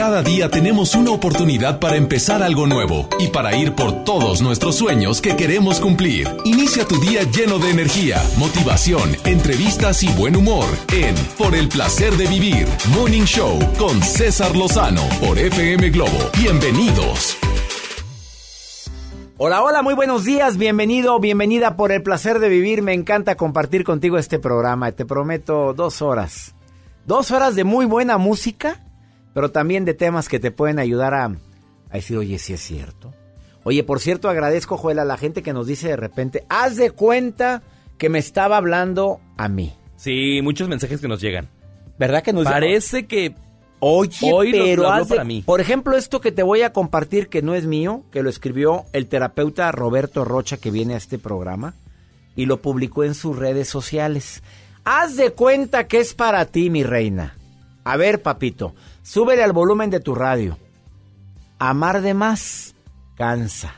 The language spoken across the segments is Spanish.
Cada día tenemos una oportunidad para empezar algo nuevo y para ir por todos nuestros sueños que queremos cumplir. Inicia tu día lleno de energía, motivación, entrevistas y buen humor en Por el placer de vivir, Morning Show con César Lozano por FM Globo. Bienvenidos. Hola, hola, muy buenos días, bienvenido, bienvenida por el placer de vivir. Me encanta compartir contigo este programa. Te prometo dos horas. Dos horas de muy buena música pero también de temas que te pueden ayudar a, decir, oye, si es cierto. Oye, por cierto, agradezco, Joel, a la gente que nos dice de repente, haz de cuenta que me estaba hablando a mí. Sí, muchos mensajes que nos llegan. ¿Verdad que nos Parece que Oye, Hoy pero lo, para mí. Por ejemplo, esto que te voy a compartir que no es mío, que lo escribió el terapeuta Roberto Rocha que viene a este programa y lo publicó en sus redes sociales. Haz de cuenta que es para ti, mi reina. A ver, papito, súbele al volumen de tu radio. Amar de más cansa.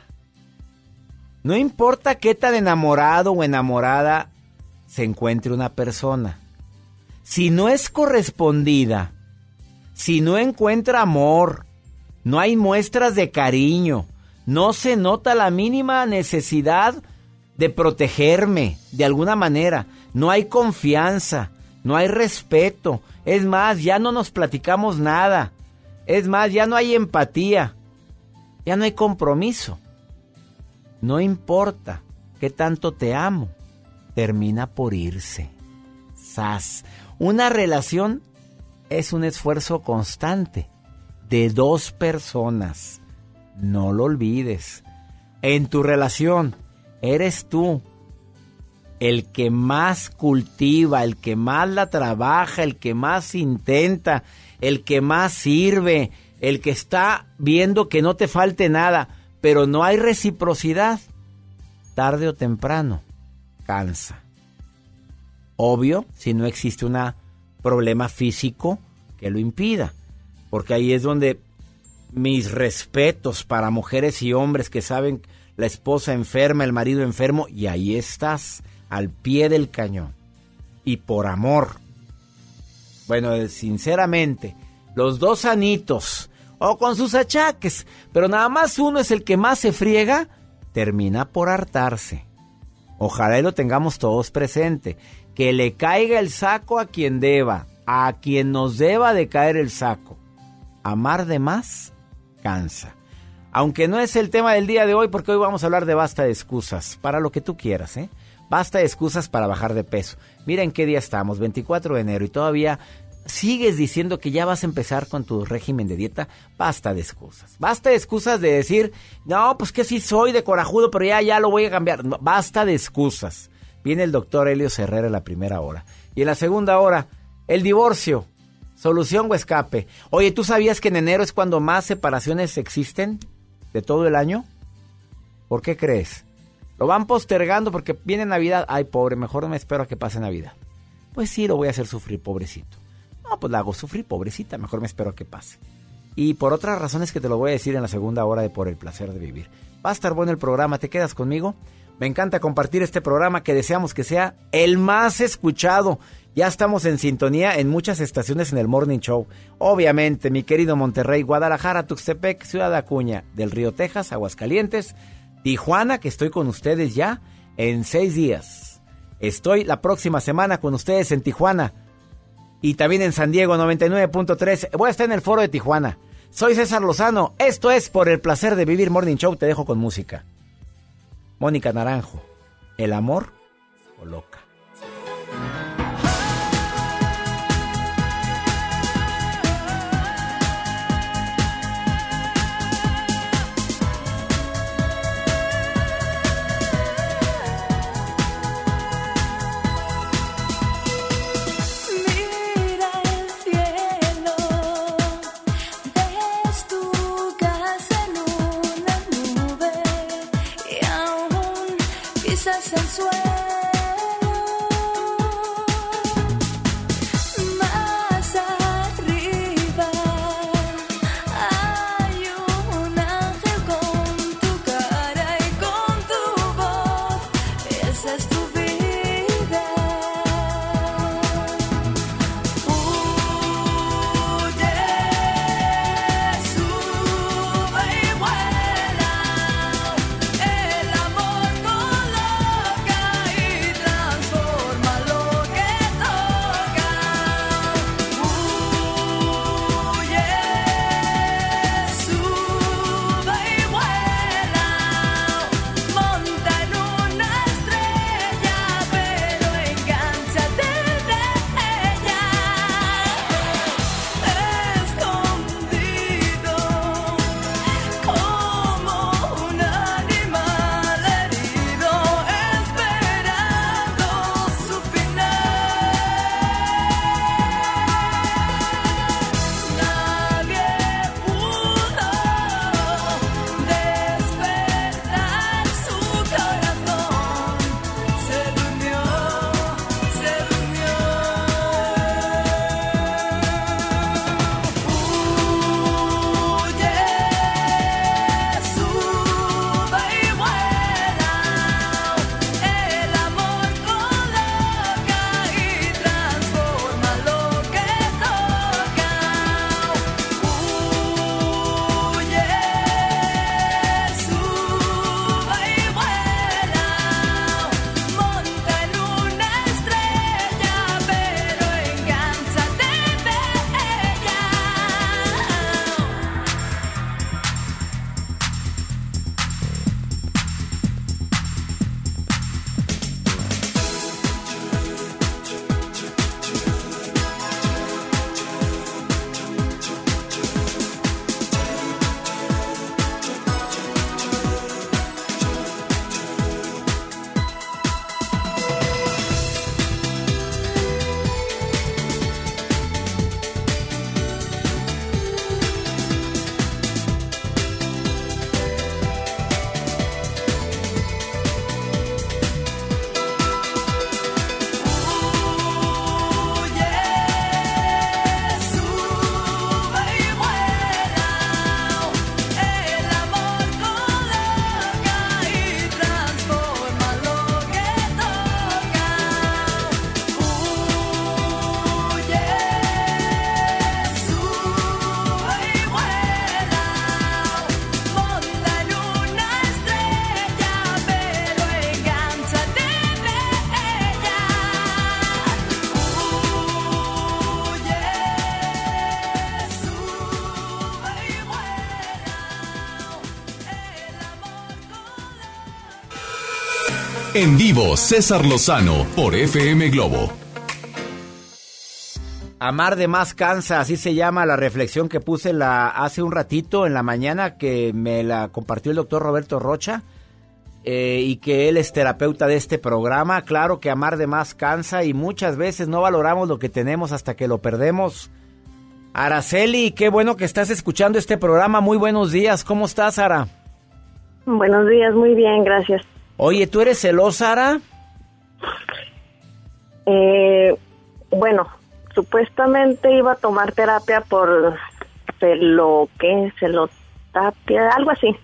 No importa qué tan enamorado o enamorada se encuentre una persona. Si no es correspondida, si no encuentra amor, no hay muestras de cariño, no se nota la mínima necesidad de protegerme de alguna manera, no hay confianza, no hay respeto, es más, ya no nos platicamos nada. Es más, ya no hay empatía. Ya no hay compromiso. No importa qué tanto te amo. Termina por irse. Sas. Una relación es un esfuerzo constante de dos personas. No lo olvides. En tu relación eres tú el que más cultiva, el que más la trabaja, el que más intenta, el que más sirve, el que está viendo que no te falte nada, pero no hay reciprocidad, tarde o temprano, cansa. Obvio, si no existe un problema físico que lo impida, porque ahí es donde mis respetos para mujeres y hombres que saben la esposa enferma, el marido enfermo, y ahí estás al pie del cañón y por amor. Bueno, sinceramente, los dos anitos o con sus achaques, pero nada más uno es el que más se friega, termina por hartarse. Ojalá y lo tengamos todos presente. Que le caiga el saco a quien deba, a quien nos deba de caer el saco. Amar de más cansa. Aunque no es el tema del día de hoy, porque hoy vamos a hablar de basta de excusas, para lo que tú quieras, ¿eh? Basta de excusas para bajar de peso. Mira en qué día estamos, 24 de enero, y todavía sigues diciendo que ya vas a empezar con tu régimen de dieta. Basta de excusas. Basta de excusas de decir, no, pues que sí soy de corajudo, pero ya, ya lo voy a cambiar. basta de excusas. Viene el doctor Helio Herrera en la primera hora. Y en la segunda hora, el divorcio. Solución o escape. Oye, ¿tú sabías que en enero es cuando más separaciones existen de todo el año? ¿Por qué crees? Lo van postergando porque viene Navidad. Ay, pobre, mejor me espero a que pase Navidad. Pues sí, lo voy a hacer sufrir, pobrecito. No, pues la hago sufrir, pobrecita, mejor me espero a que pase. Y por otras razones que te lo voy a decir en la segunda hora de Por el placer de vivir. Va a estar bueno el programa, ¿te quedas conmigo? Me encanta compartir este programa que deseamos que sea el más escuchado. Ya estamos en sintonía en muchas estaciones en el Morning Show. Obviamente, mi querido Monterrey, Guadalajara, Tuxtepec, Ciudad Acuña, del Río Texas, Aguascalientes, Tijuana, que estoy con ustedes ya en seis días. Estoy la próxima semana con ustedes en Tijuana. Y también en San Diego 99.3. Voy a estar en el foro de Tijuana. Soy César Lozano. Esto es por el placer de vivir Morning Show. Te dejo con música. Mónica Naranjo. El amor o loca. En vivo, César Lozano por FM Globo. Amar de más cansa, así se llama la reflexión que puse la, hace un ratito en la mañana que me la compartió el doctor Roberto Rocha eh, y que él es terapeuta de este programa. Claro que amar de más cansa y muchas veces no valoramos lo que tenemos hasta que lo perdemos. Araceli, qué bueno que estás escuchando este programa. Muy buenos días. ¿Cómo estás, Ara? Buenos días, muy bien, gracias. Oye, ¿tú eres celosa, Ara? Eh, bueno, supuestamente iba a tomar terapia por celo, ¿qué? Celotapia, algo así.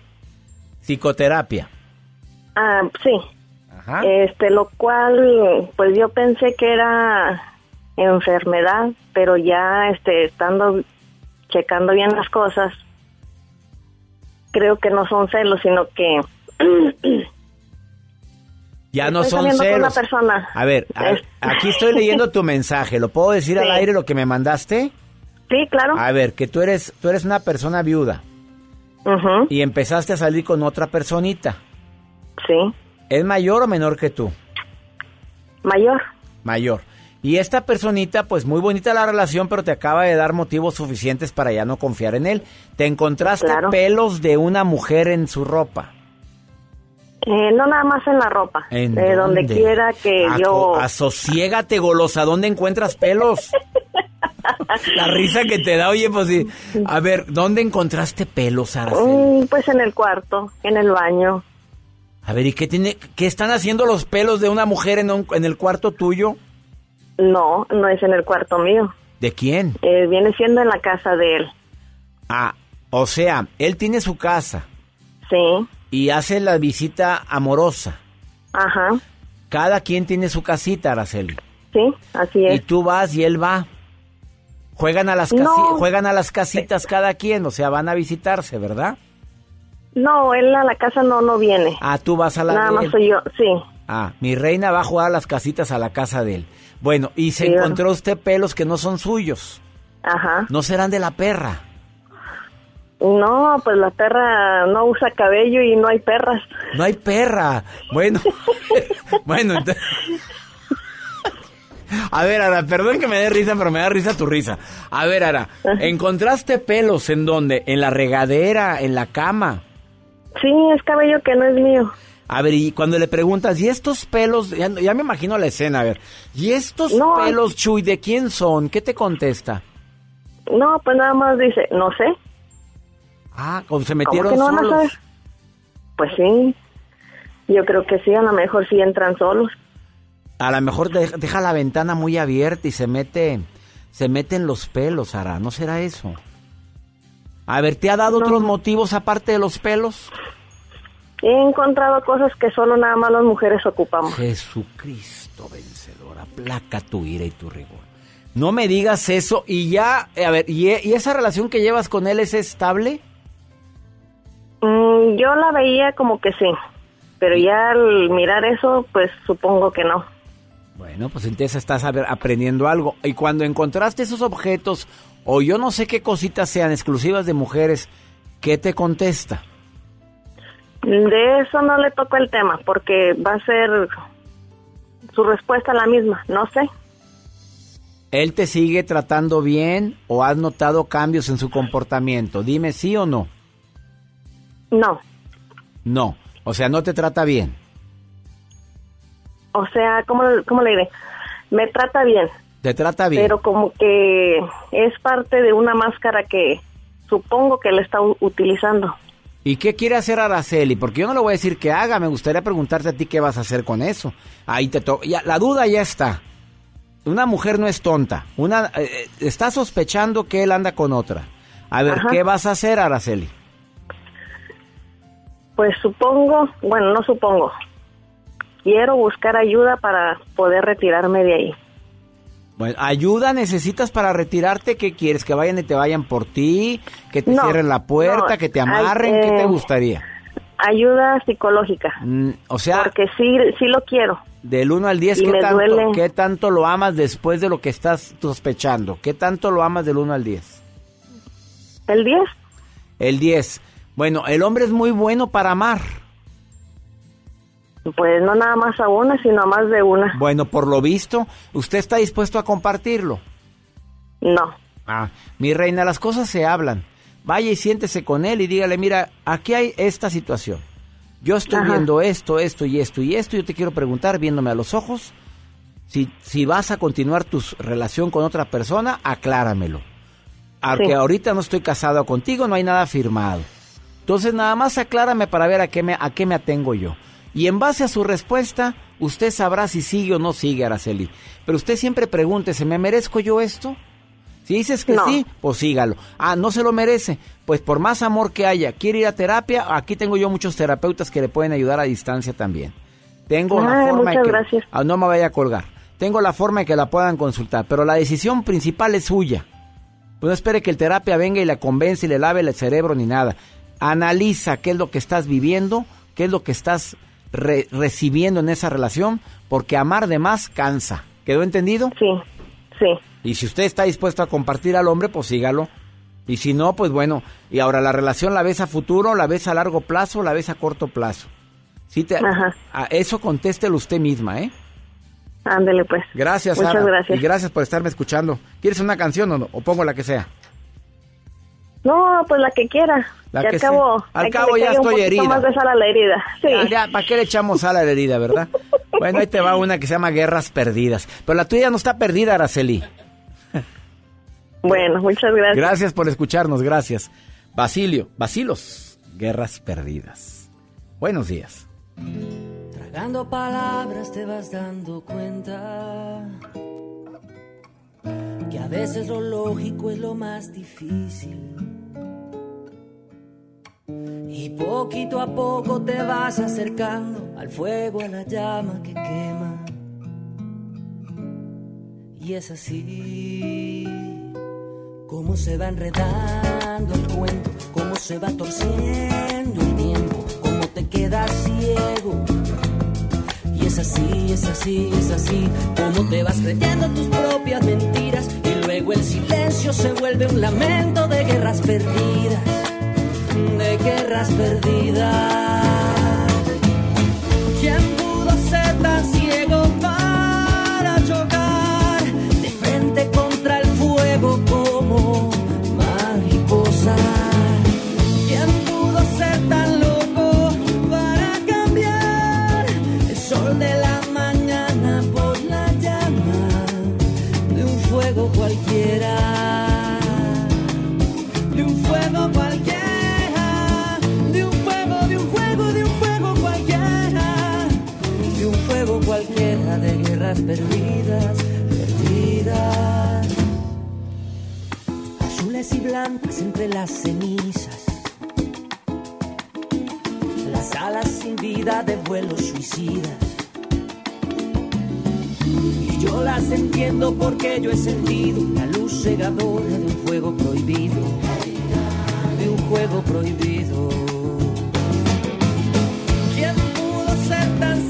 Psicoterapia. Ah, sí. Ajá. Este, lo cual, pues yo pensé que era enfermedad, pero ya, este, estando checando bien las cosas, creo que no son celos, sino que ya no estoy son con una celos. persona. A ver, a- aquí estoy leyendo tu mensaje. ¿Lo puedo decir al aire lo que me mandaste? Sí, claro. A ver, que tú eres, tú eres una persona viuda y empezaste a salir con otra personita. Sí, ¿Es mayor o menor que tú? mayor. Mayor. Y esta personita, pues muy bonita la relación, pero te acaba de dar motivos suficientes para ya no confiar en él. Te encontraste Claro. pelos de una mujer en su ropa. Eh, no nada más en la ropa, ¿En de donde quiera que Aco- yo... Asociégate, golosa. ¿Dónde encuentras pelos? La risa que te da, oye, pues sí. A ver, ¿dónde encontraste pelos, Araceli? Mm, pues en el cuarto, en el baño. A ver, ¿y qué tiene, qué están haciendo los pelos de una mujer en, un- en el cuarto tuyo? No, no es en el cuarto mío. ¿De quién? Eh, viene siendo en la casa de él. Ah, o sea, él tiene su casa Sí, y hace la visita amorosa. ajá, Cada quien tiene su casita, Araceli. sí, así Y es. tú vas y él va. Juegan a las No. juegan a las casitas cada quien, o sea, van a visitarse, ¿verdad? No, él a la casa no, no viene. Ah, tú vas a la Nada más él. soy yo, sí. Ah, mi reina va a jugar a las casitas a la casa de él. Bueno, y se Sí, encontró usted pelos que no son suyos. Ajá. No serán de la perra. No, pues la perra no usa cabello y no hay perras. No hay perra. Bueno, bueno, A ver, Ara, perdón que me dé risa, pero me da risa tu risa. A ver, Ara, ¿encontraste pelos en dónde? ¿En la regadera? ¿En la cama? Sí, es cabello que no es mío. A ver, y cuando le preguntas, ¿y estos pelos? Ya, ya me imagino la escena, a ver. ¿Y estos No. pelos, Chuy, de quién son? ¿Qué te contesta? No, pues nada más dice, no sé. Ah, o se ¿Cómo metieron que no solos. Pues sí. Yo creo que sí, a lo mejor sí entran solos. A lo mejor de- deja la ventana muy abierta y se mete, se meten los pelos, Ara. ¿No será eso? A ver, ¿te ha dado No. otros motivos aparte de los pelos? He encontrado cosas que solo nada más las mujeres ocupamos. Jesucristo vencedor, aplaca tu ira y tu rigor. No me digas eso y ya, eh, a ver, ¿y, y esa relación que llevas con él es estable? Mm, yo la veía como que sí, pero ya al mirar eso, pues supongo que no. Bueno, pues entonces estás aprendiendo algo. Y cuando encontraste esos objetos, o yo no sé qué cositas sean exclusivas de mujeres, ¿qué te contesta? De eso no le toco el tema, porque va a ser su respuesta la misma, no sé. ¿Él te sigue tratando bien o has notado cambios en su comportamiento? Dime sí o no. No, No, o sea, no te trata bien. o sea, ¿cómo, cómo le diré? Me trata bien, Te trata bien. pero como que es parte de una máscara que supongo que le está utilizando. ¿Y qué quiere hacer Araceli? Porque yo no le voy a decir que haga, me gustaría preguntarte a ti qué vas a hacer con eso. Ahí te to ya, la duda ya está. Una mujer no es tonta. Una eh, eh, está sospechando que él anda con otra. A ver, Ajá. ¿qué vas a hacer, Araceli? Pues supongo, bueno, no supongo. Quiero buscar ayuda para poder retirarme de ahí. Bueno, ayuda necesitas para retirarte. ¿Qué quieres? ¿Que vayan y te vayan por ti? ¿Que te No, cierren la puerta? no, ¿Que te ay, amarren? ¿Qué te eh, gustaría? Ayuda psicológica, Mm, o sea, porque sí, sí lo quiero. del 1 al 10, y ¿qué tanto, duele. ¿qué tanto lo amas después de lo que estás sospechando? ¿Qué tanto lo amas del 1 al 10? ¿El 10? El 10. Bueno, el hombre es muy bueno para amar. Pues no nada más a una, sino a más de una. Bueno, por lo visto, ¿usted está dispuesto a compartirlo? No. Ah, mi reina, las cosas se hablan. Vaya y siéntese con él y dígale, mira, aquí hay esta situación. Yo estoy Ajá. viendo esto, esto y esto y esto. Yo te quiero preguntar, viéndome a los ojos, si, si vas a continuar tu relación con otra persona, acláramelo. Aunque Sí. ahorita no estoy casado contigo, no hay nada firmado. Entonces nada más aclárame para ver a qué me, a qué me atengo yo. Y en base a su respuesta, usted sabrá si sigue o no sigue Araceli. Pero usted siempre pregúntese, ¿me merezco yo esto? Si dices que No. sí, pues sígalo. Ah, no se lo merece. Pues por más amor que haya, quiere ir a terapia, aquí tengo yo muchos terapeutas que le pueden ayudar a distancia también. Tengo la Ay, forma de que gracias. Ah, no me vaya a colgar. Tengo la forma de que la puedan consultar, pero la decisión principal es suya. Pues no espere que el terapia venga y la convence y le lave el cerebro ni nada. Analiza qué es lo que estás viviendo, qué es lo que estás re- recibiendo en esa relación, porque amar de más cansa. ¿Quedó entendido? Sí, sí. Y si usted está dispuesto a compartir al hombre, pues sígalo. Y si no, pues bueno. Y ahora la relación la ves a futuro, la ves a largo plazo, la ves a corto plazo. Sí te, Ajá. a eso contéstelo usted misma, ¿eh? Ándele pues. Gracias, Muchas Sara. gracias. Y gracias por estarme escuchando. ¿Quieres una canción o no? O pongo la que sea. No, pues la que quiera. La que al cabo. Al ya estoy herida. más de sal a la herida. Sí. Ya, ya, ¿para qué le echamos sal a la herida, verdad? Bueno, ahí te va una que se llama Guerras Perdidas. Pero la tuya no está perdida, Araceli. Bueno, muchas gracias. Gracias por escucharnos, gracias. Basilio, Basilos, Guerras Perdidas. Buenos días. Tragando palabras te vas dando cuenta que a veces lo lógico es lo más difícil. Y poquito a poco te vas acercando al fuego, a la llama que quema. Y es así como se va enredando el cuento, cómo se va torciendo el tiempo, cómo te quedas ciego. Y es así, es así, es así, como te vas creyendo tus propias mentiras luego el silencio se vuelve un lamento de guerras perdidas, de guerras perdidas. ¿Quién perdidas, perdidas. Azules y blancas entre las cenizas, las alas sin vida de vuelos suicidas. Y yo las entiendo porque yo he sentido la luz cegadora de un fuego prohibido, de un juego prohibido. ¿Quién pudo ser tan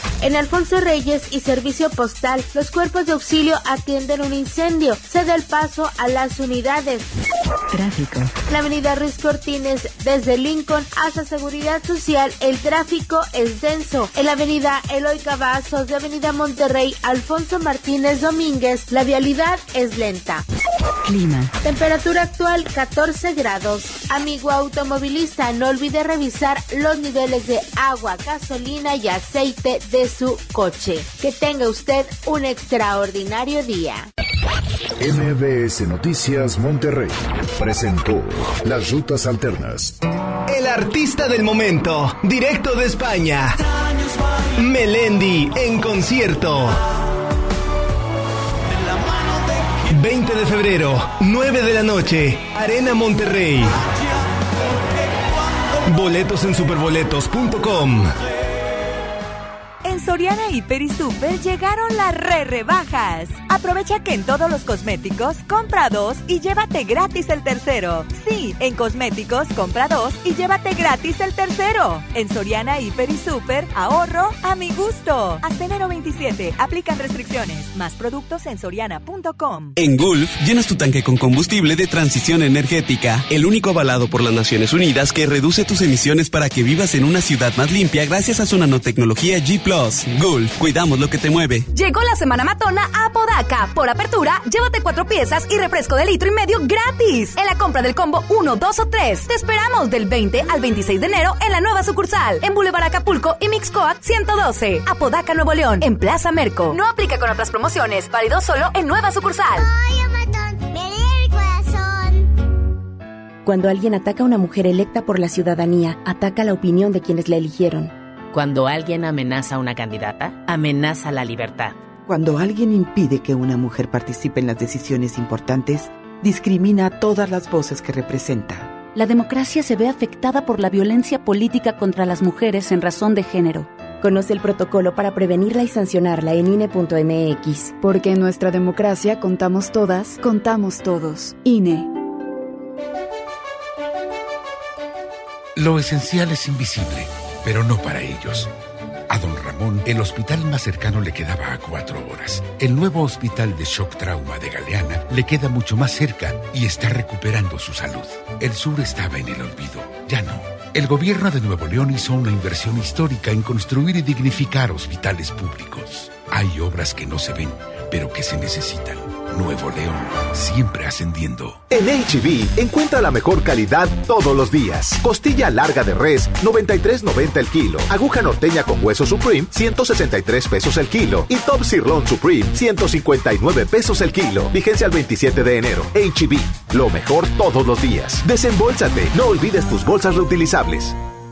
En Alfonso Reyes y Servicio Postal, los cuerpos de auxilio atienden un incendio. Se da el paso a las unidades. Tráfico. La avenida Ruiz Cortines, desde Lincoln hasta Seguridad Social, el tráfico es denso. En la avenida Eloy Cavazos de Avenida Monterrey, Alfonso Martínez Domínguez, la vialidad es lenta. Clima. Temperatura actual 14 grados. Amigo automovilista, no olvide revisar los niveles de agua, gasolina y aceite de su coche. Que tenga usted un extraordinario día. MBS Noticias Monterrey presentó Las Rutas Alternas. El artista del momento, directo de España. Melendi en concierto. 20 de febrero, 9 de la noche, Arena Monterrey. Boletos en superboletos.com. Soriana Hiper y Super llegaron las re rebajas. Aprovecha que en todos los cosméticos compra dos y llévate gratis el tercero. Sí, en cosméticos compra dos y llévate gratis el tercero. En Soriana Hiper y Super, ahorro a mi gusto. Hasta enero 27, aplican restricciones. Más productos en soriana.com. En Gulf, llenas tu tanque con combustible de transición energética, el único avalado por las Naciones Unidas que reduce tus emisiones para que vivas en una ciudad más limpia gracias a su nanotecnología G ⁇ Gulf, cuidamos lo que te mueve. Llegó la semana matona a Podaca. Por apertura, llévate cuatro piezas y refresco de litro y medio gratis. En la compra del combo 1, 2 o 3. Te esperamos del 20 al 26 de enero en la nueva sucursal. En Boulevard Acapulco y Mixcoat 112. Apodaca, Nuevo León. En Plaza Merco. No aplica con otras promociones. Válido solo en nueva sucursal. Cuando alguien ataca a una mujer electa por la ciudadanía, ataca la opinión de quienes la eligieron. Cuando alguien amenaza a una candidata, amenaza la libertad. Cuando alguien impide que una mujer participe en las decisiones importantes, discrimina a todas las voces que representa. La democracia se ve afectada por la violencia política contra las mujeres en razón de género. Conoce el protocolo para prevenirla y sancionarla en INE.mx. Porque en nuestra democracia contamos todas, contamos todos. INE. Lo esencial es invisible pero no para ellos. A don Ramón, el hospital más cercano le quedaba a cuatro horas. El nuevo hospital de shock trauma de Galeana le queda mucho más cerca y está recuperando su salud. El sur estaba en el olvido, ya no. El gobierno de Nuevo León hizo una inversión histórica en construir y dignificar hospitales públicos. Hay obras que no se ven, pero que se necesitan. Nuevo León, siempre ascendiendo. En HB, encuentra la mejor calidad todos los días. Costilla larga de res, 93.90 el kilo. Aguja norteña con hueso Supreme, 163 pesos el kilo. Y Top Sirloin Supreme, 159 pesos el kilo. Vigencia al 27 de enero. HB, lo mejor todos los días. Desembolsate, no olvides tus bolsas reutilizables.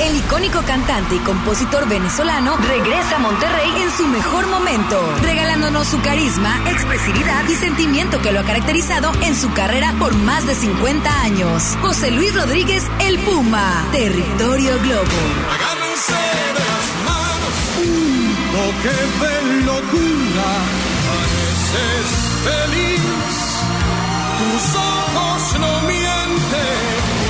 El icónico cantante y compositor venezolano regresa a Monterrey en su mejor momento, regalándonos su carisma, expresividad y sentimiento que lo ha caracterizado en su carrera por más de 50 años. José Luis Rodríguez, El Puma, Territorio Globo. Agárrense de las manos, que locura, pareces feliz, tus ojos no mienten.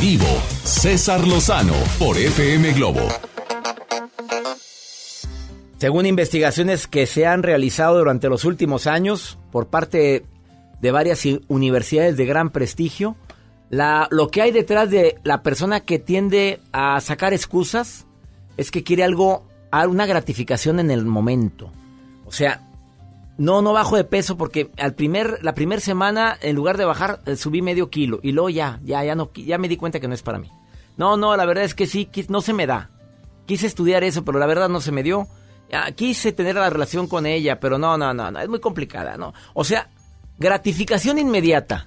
vivo, César Lozano por FM Globo. Según investigaciones que se han realizado durante los últimos años por parte de varias universidades de gran prestigio, lo que hay detrás de la persona que tiende a sacar excusas es que quiere algo, una gratificación en el momento. O sea, no bajo de peso porque al primer, la primera semana, en lugar de bajar, eh, subí medio kilo. Y luego ya, ya, ya no, ya me di cuenta que no es para mí. No, no, la verdad es que sí, no se me da. Quise estudiar eso, pero la verdad no se me dio. Quise tener la relación con ella, pero no, no, no, no, es muy complicada, ¿no? O sea, gratificación inmediata.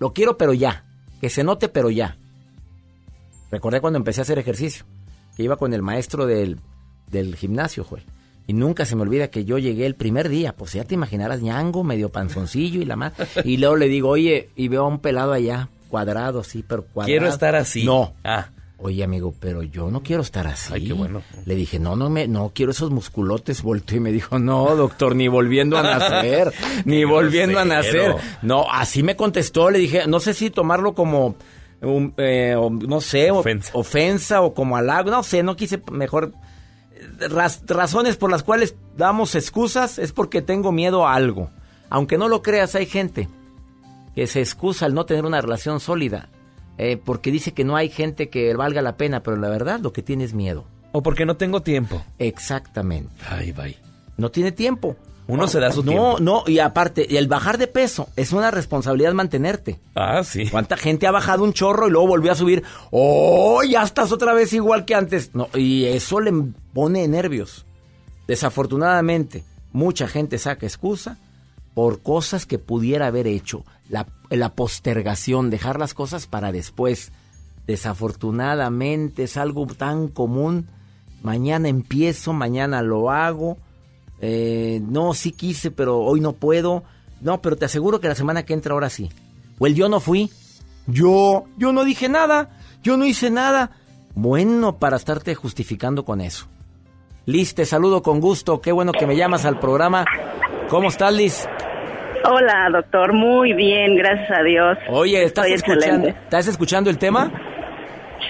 Lo quiero, pero ya. Que se note, pero ya. Recordé cuando empecé a hacer ejercicio, que iba con el maestro del, del gimnasio, Joel. Y nunca se me olvida que yo llegué el primer día, pues ya te imaginarás, ñango, medio panzoncillo y la más. Y luego le digo, oye, y veo a un pelado allá, cuadrado, sí, pero cuadrado. Quiero estar así. No. Ah. Oye, amigo, pero yo no quiero estar así. Ay, qué bueno. Le dije, no, no, me, no quiero esos musculotes. Volteó y me dijo, no, doctor, ni volviendo a nacer, ni volviendo a nacer. No, así me contestó. Le dije, no sé si tomarlo como, un, eh, o no sé, o- ofensa. o como halago. No sé, no quise mejor. Raz- razones por las cuales damos excusas es porque tengo miedo a algo. Aunque no lo creas, hay gente que se excusa al no tener una relación sólida. eh, porque dice que no hay gente que valga la pena, pero la verdad lo que tiene es miedo. O porque no tengo tiempo. Exactamente. Ay, bye. No tiene tiempo. Uno se da su no, tiempo. No, y aparte, el bajar de peso es una responsabilidad mantenerte. Ah, sí. ¿Cuánta gente ha bajado un chorro y luego volvió a subir? ¡Oh, ya estás otra vez igual que antes! No, y eso le pone nervios. Desafortunadamente, mucha gente saca excusa por cosas que pudiera haber hecho. La, la postergación, dejar las cosas para después. Desafortunadamente es algo tan común. Mañana empiezo, mañana lo hago. Eh, no, sí quise, pero hoy no puedo. No, pero te aseguro que la semana que entra ahora sí. O el yo no fui. Yo, yo no dije nada. Yo no hice nada. Bueno, para estarte justificando con eso. Liz, te saludo con gusto. Qué bueno que me llamas al programa. ¿Cómo estás, Liz? Hola, doctor. Muy bien, gracias a Dios. Oye, ¿estás Estoy escuchando, excelente. ¿estás escuchando el tema?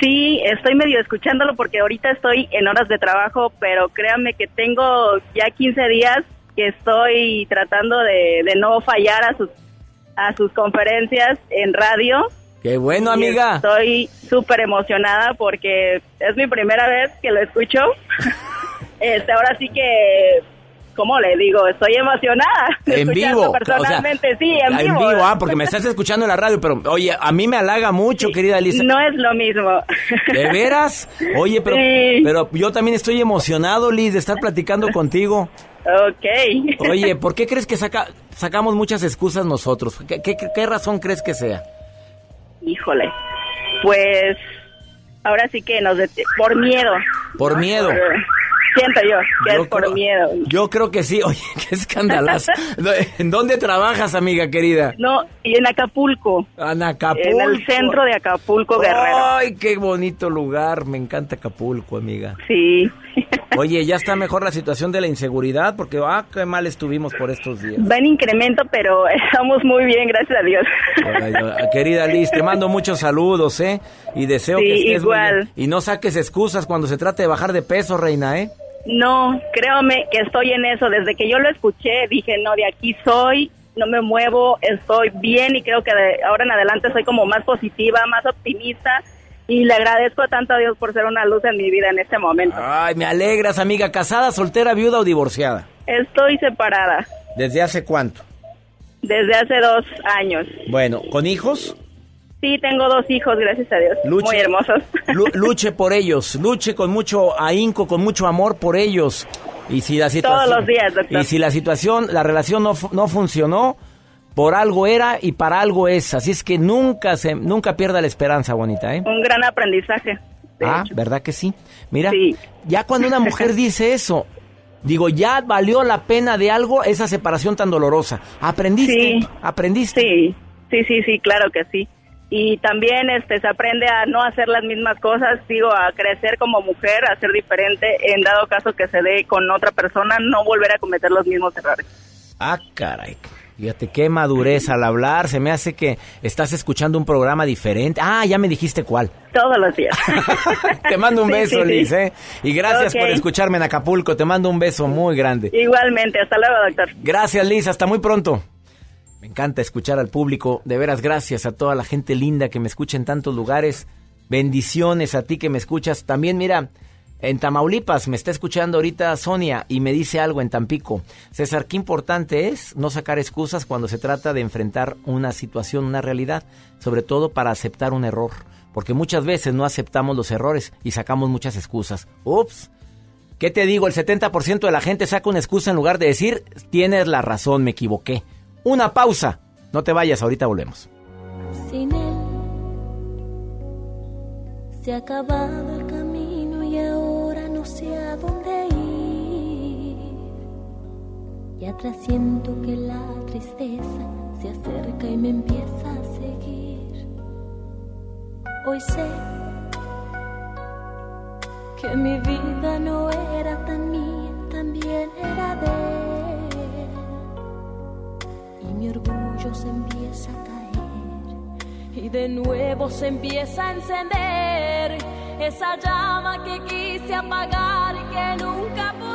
Sí, estoy medio escuchándolo porque ahorita estoy en horas de trabajo, pero créanme que tengo ya 15 días que estoy tratando de, de no fallar a sus a sus conferencias en radio. Qué bueno, amiga. Estoy súper emocionada porque es mi primera vez que lo escucho. este, ahora sí que, ¿cómo le digo? Estoy emocionada. En vivo. Personalmente, o sea, sí, en vivo. ah, porque me estás escuchando en la radio, pero oye, a mí me halaga mucho, querida Liz. No es lo mismo. ¿De veras? Oye, pero, Sí. pero yo también estoy emocionado, Liz, de estar platicando contigo. Ok. Oye, ¿por qué crees que saca, sacamos muchas excusas nosotros? ¿Qué, qué, qué razón crees que sea? Híjole. Pues ahora sí que nos por miedo. Por miedo. Siento yo que Yo es por creo- miedo. Yo creo que sí. Oye, qué escandalazo. ¿En dónde trabajas, amiga querida? No, y en Acapulco. En Acapulco. En el centro de Acapulco, Guerrero. Ay, qué bonito lugar. Me encanta Acapulco, amiga. Sí. Oye, ¿ya está mejor la situación de la inseguridad? Porque, ah, qué mal estuvimos por estos días. Va en incremento, pero estamos muy bien, gracias a Dios. Ay, ay, Querida Liz, te mando muchos saludos, ¿eh? Y deseo Sí, que estés muy igual. bien. Y no saques excusas cuando se trate de bajar de peso, reina, ¿eh? No, créame que estoy en eso. Desde que yo lo escuché, dije, no, de aquí soy, no me muevo, estoy bien y creo que de ahora en adelante soy como más positiva, más optimista y le agradezco tanto a Dios por ser una luz en mi vida en este momento. Ay, me alegras, amiga. ¿Casada, soltera, viuda o divorciada? Estoy separada ¿Desde hace cuánto? desde hace dos años. Bueno, ¿con hijos? Sí, tengo dos hijos, gracias a Dios, Luche. muy hermosos. Lu- luche por ellos, luche con mucho ahínco, con mucho amor por ellos. Y si la situación, Todos los días, doctor. Y si la situación, la relación no, no funcionó, por algo era y para algo es. Así es que nunca se, nunca pierda la esperanza, bonita, ¿eh? Un gran aprendizaje. Ah, ¿verdad que sí? Mira, ya cuando una mujer dice eso, digo, ya valió la pena de algo esa separación tan dolorosa. Aprendiste, Sí. aprendiste. Sí, sí, sí, sí, claro que sí. Y también este se aprende a no hacer las mismas cosas, digo, a crecer como mujer, a ser diferente, en dado caso que se dé con otra persona, no volver a cometer los mismos errores. Ah, caray. Fíjate qué madurez al hablar. Se me hace que estás escuchando un programa diferente. Ah, ya me dijiste cuál. Todos los días. Te mando un Sí, beso, sí. Liz, ¿eh? Y gracias por escucharme en Acapulco. Te mando un beso muy grande. Igualmente, hasta luego, doctor. Gracias, Liz. Hasta muy pronto. Me encanta escuchar al público. De veras, gracias a toda la gente linda que me escucha en tantos lugares. Bendiciones a ti que me escuchas. También, mira, En Tamaulipas me está escuchando ahorita Sonia y me dice algo en Tampico. César, qué importante es no sacar excusas cuando se trata de enfrentar una situación, una realidad, sobre todo para aceptar un error, porque muchas veces no aceptamos los errores y sacamos muchas excusas. Ups. ¿Qué te digo? El 70% de la gente saca una excusa en lugar de decir, tienes la razón, me equivoqué. Una pausa. No te vayas, ahorita volvemos. Sin él se ha acabado el camino y ahora no sé a dónde ir. Y atrás siento que la tristeza se acerca y me empieza a seguir. Hoy sé que mi vida no era tan mía, también era de él. Se empieza a caer y de nuevo se empieza a encender esa llama que quise apagar y que nunca podré.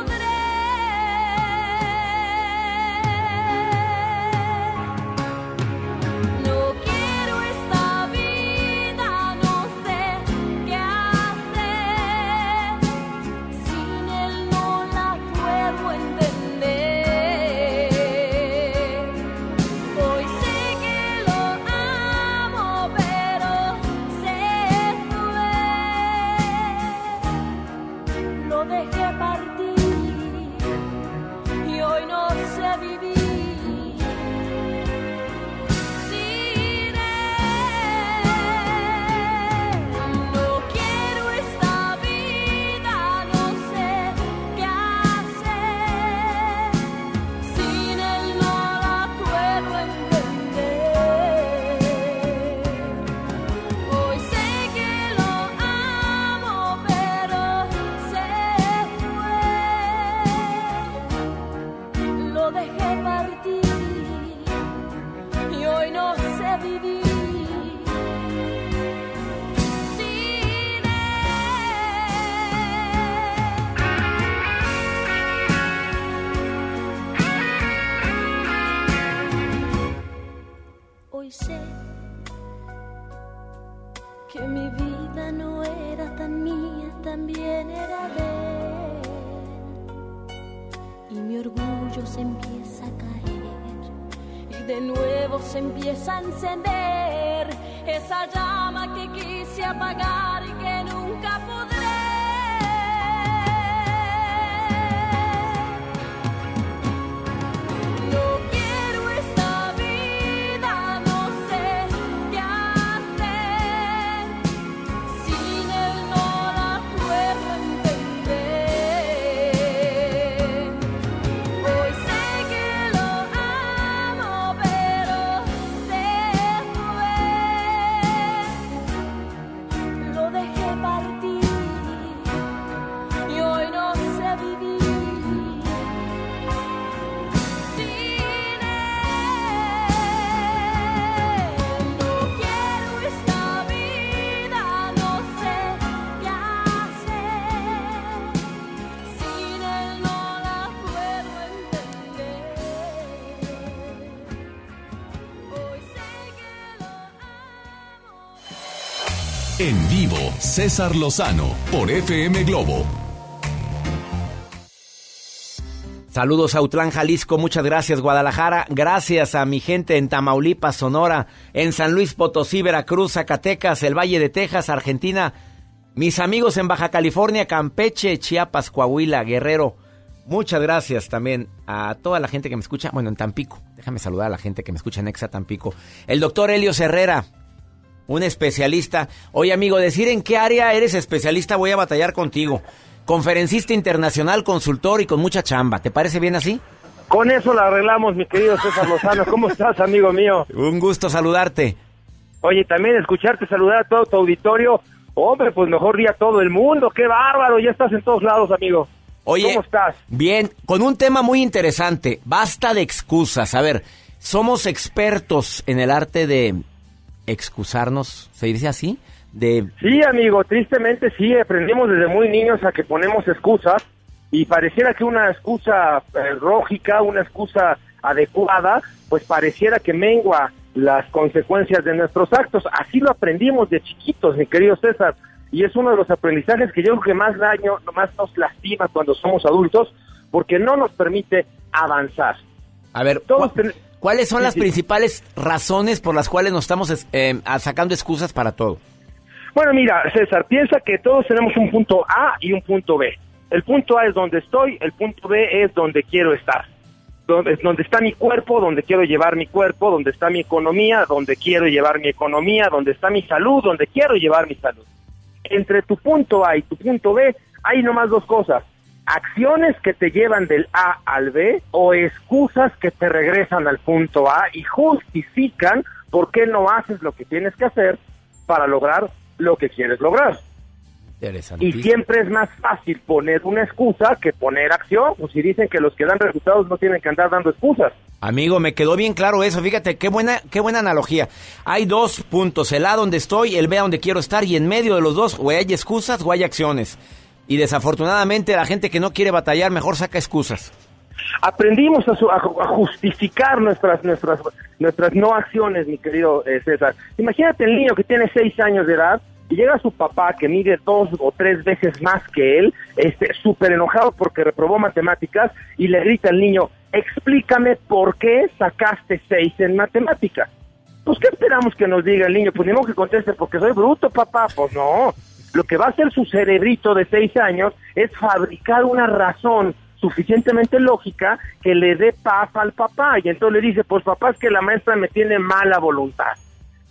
César Lozano por FM Globo. Saludos a Utlán, Jalisco, muchas gracias Guadalajara, gracias a mi gente en Tamaulipas, Sonora, en San Luis Potosí, Veracruz, Zacatecas, el Valle de Texas, Argentina, mis amigos en Baja California, Campeche, Chiapas, Coahuila, Guerrero. Muchas gracias también a toda la gente que me escucha, bueno, en Tampico. Déjame saludar a la gente que me escucha en Exa Tampico. El doctor Helio Herrera, un especialista. Oye, amigo, decir en qué área eres especialista voy a batallar contigo. Conferencista internacional, consultor y con mucha chamba. ¿Te parece bien así? Con eso la arreglamos, mi querido César Lozano. ¿Cómo estás, amigo mío? Un gusto saludarte. Oye, también escucharte, saludar a todo tu auditorio. Hombre, pues mejor día a todo el mundo. ¡Qué bárbaro! Ya estás en todos lados, amigo. Oye, ¿Cómo estás? Bien, con un tema muy interesante. Basta de excusas. A ver, somos expertos en el arte de excusarnos, ¿se dice así? De Sí, amigo, tristemente sí, aprendimos desde muy niños a que ponemos excusas y pareciera que una excusa eh, lógica, una excusa adecuada, pues pareciera que mengua las consecuencias de nuestros actos. Así lo aprendimos de chiquitos, mi querido César. y es uno de los aprendizajes que yo creo que más daño, más nos lastima cuando somos adultos, porque no nos permite avanzar. A ver, Todos ¿cu- ten- ¿cuáles son las principales razones por las cuales nos estamos es- eh, sacando excusas para todo? Bueno, mira, César, piensa que todos tenemos un punto A y un punto B. El punto A es donde estoy, el punto B es donde quiero estar. Donde, donde está mi cuerpo, donde quiero llevar mi cuerpo, donde está mi economía, donde quiero llevar mi economía, donde está mi salud, donde quiero llevar mi salud. Entre tu punto A y tu punto B hay nomás dos cosas. Acciones que te llevan del A al B o excusas que te regresan al punto A y justifican por qué no haces lo que tienes que hacer para lograr lo que quieres lograr. Y siempre es más fácil poner una excusa que poner acción. Pues si dicen que los que dan resultados no tienen que andar dando excusas. Amigo, me quedó bien claro eso. Fíjate, qué buena, qué buena analogía. Hay dos puntos, el A donde estoy, el B a donde quiero estar, y en medio de los dos, o hay excusas o hay acciones. Y desafortunadamente la gente que no quiere batallar mejor saca excusas. Aprendimos a, su- a ju- a justificar nuestras, nuestras, nuestras no acciones, mi querido eh, César. Imagínate el niño que tiene seis años de edad y llega su papá que mide dos o tres veces más que él, este, súper enojado porque reprobó matemáticas y le grita al niño, explícame por qué sacaste seis en matemáticas. Pues, ¿qué esperamos que nos diga el niño? Pues, ni modo que conteste, porque soy bruto, papá. Pues, no. Lo que va a hacer su cerebrito de seis años es fabricar una razón suficientemente lógica que le dé paz al papá. Y entonces le dice, pues, papá, es que la maestra me tiene mala voluntad.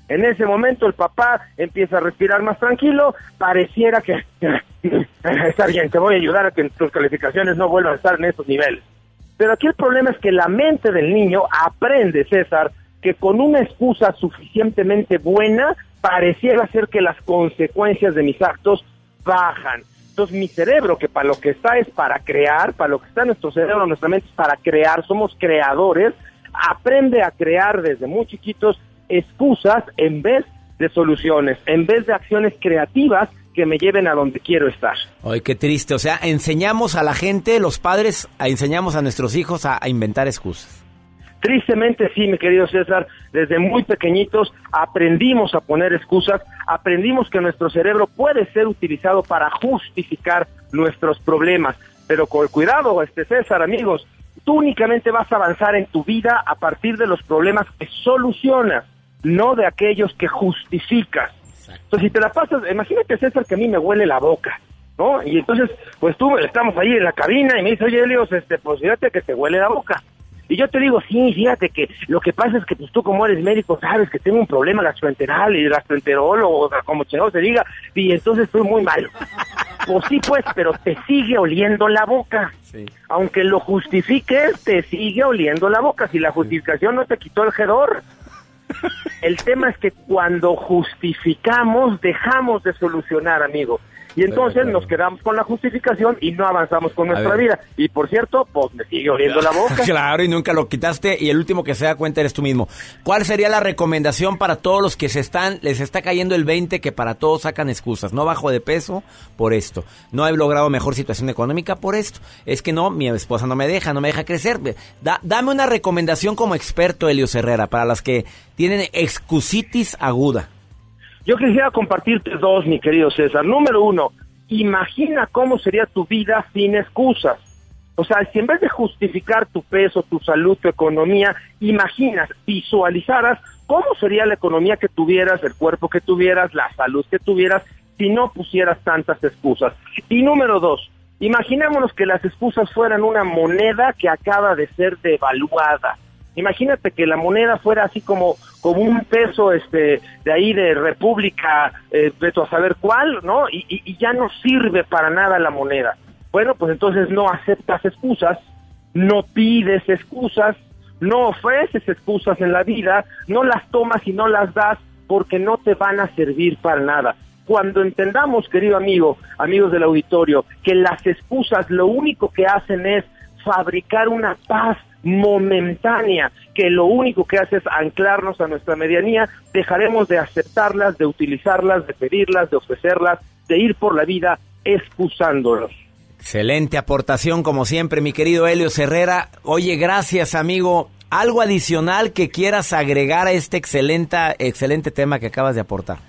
En ese momento el papá empieza a respirar más tranquilo, pareciera que está bien, te voy a ayudar a que tus calificaciones no vuelvan a estar en esos niveles. Pero aquí el problema es que la mente del niño aprende, César, que con una excusa suficientemente buena pareciera ser que las consecuencias de mis actos bajan. Entonces mi cerebro, que para lo que está es para crear, para lo que está nuestro cerebro, nuestra mente es para crear, somos creadores, aprende a crear desde muy chiquitos excusas en vez de soluciones, en vez de acciones creativas que me lleven a donde quiero estar. Ay, qué triste. O sea, enseñamos a la gente, los padres, enseñamos a nuestros hijos a inventar excusas. Tristemente sí, mi querido César, desde muy pequeñitos aprendimos a poner excusas, aprendimos que nuestro cerebro puede ser utilizado para justificar nuestros problemas, pero con cuidado, este César, amigos, tú únicamente vas a avanzar en tu vida a partir de los problemas que solucionas, no de aquellos que justificas. Entonces, si te la pasas, imagínate César que a mí me huele la boca, ¿no? Y entonces, pues tú estamos ahí en la cabina y me dice, oye, Elios, este, pues fíjate que te huele la boca. Y yo te digo, sí, fíjate que lo que pasa es que pues tú como eres médico sabes que tengo un problema gastroenteral y gastroenterólogo, como chingado se diga, y entonces estoy muy malo. Pues sí, pues, pero te sigue oliendo la boca. Aunque lo justifiques, te sigue oliendo la boca. Si la justificación no te quitó el hedor. El tema es que cuando justificamos, dejamos de solucionar, amigo. Y entonces nos quedamos con la justificación y no avanzamos con nuestra vida. Y por cierto, pues me sigue oliendo la boca. Claro, y nunca lo quitaste y el último que se da cuenta eres tú mismo. ¿Cuál sería la recomendación para todos los que se están, les está cayendo el 20 que para todos sacan excusas? No bajo de peso por esto. No he logrado mejor situación económica por esto. Es que no, mi esposa no me deja, no me deja crecer. Da- dame una recomendación como experto, Elio Herrera, para las que tienen excusitis aguda. Yo quisiera compartirte dos, mi querido César. Número uno, imagina cómo sería tu vida sin excusas. O sea, si en vez de justificar tu peso, tu salud, tu economía, imaginas, visualizaras cómo sería la economía que tuvieras, el cuerpo que tuvieras, la salud que tuvieras, si no pusieras tantas excusas. Y número dos, imaginémonos que las excusas fueran una moneda que acaba de ser devaluada. Imagínate que la moneda fuera así como, como un peso este de ahí de República, eh, veto a saber cuál, ¿no? Y, y- y ya no sirve para nada la moneda. Bueno, pues entonces no aceptas excusas, no pides excusas, no ofreces excusas en la vida, no las tomas y no las das porque no te van a servir para nada. Cuando entendamos, querido amigo, amigos del auditorio, que las excusas lo único que hacen es fabricar una paz momentánea, que lo único que hace es anclarnos a nuestra medianía, dejaremos de aceptarlas, de utilizarlas, de pedirlas, de ofrecerlas, de ir por la vida excusándolos. Excelente aportación, como siempre, mi querido Helio Herrera. Oye, gracias, amigo. ¿Algo adicional que quieras agregar a este excelente, excelente tema que acabas de aportar?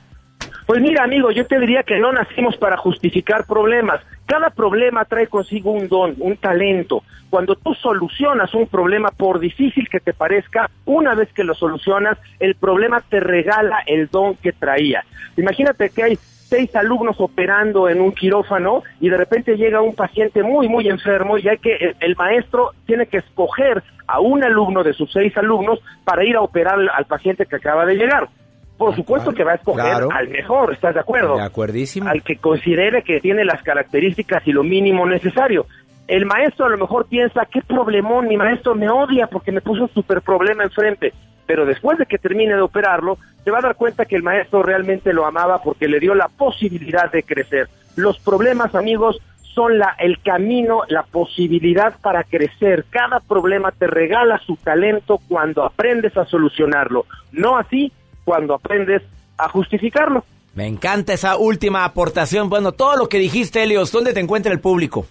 Pues mira, amigo, yo te diría que no nacimos para justificar problemas. Cada problema trae consigo un don, un talento. Cuando tú solucionas un problema, por difícil que te parezca, una vez que lo solucionas, el problema te regala el don que traía. Imagínate que hay seis alumnos operando en un quirófano y de repente llega un paciente muy, muy enfermo y hay que, el, maestro tiene que escoger a un alumno de sus seis alumnos para ir a operar al paciente que acaba de llegar. Por supuesto que va a escoger Claro. al mejor, ¿estás de acuerdo? De acuerdísimo. Al que considere que tiene las características y lo mínimo necesario. El maestro a lo mejor piensa, qué problemón, mi maestro me odia porque me puso un super problema enfrente. Pero después de que termine de operarlo, se va a dar cuenta que el maestro realmente lo amaba porque le dio la posibilidad de crecer. Los problemas, amigos, son la, el camino, la posibilidad para crecer. Cada problema te regala su talento cuando aprendes a solucionarlo. No así cuando aprendes a justificarlo. Me encanta esa última aportación. Bueno, todo lo que dijiste, Helios, ¿dónde te encuentra el público?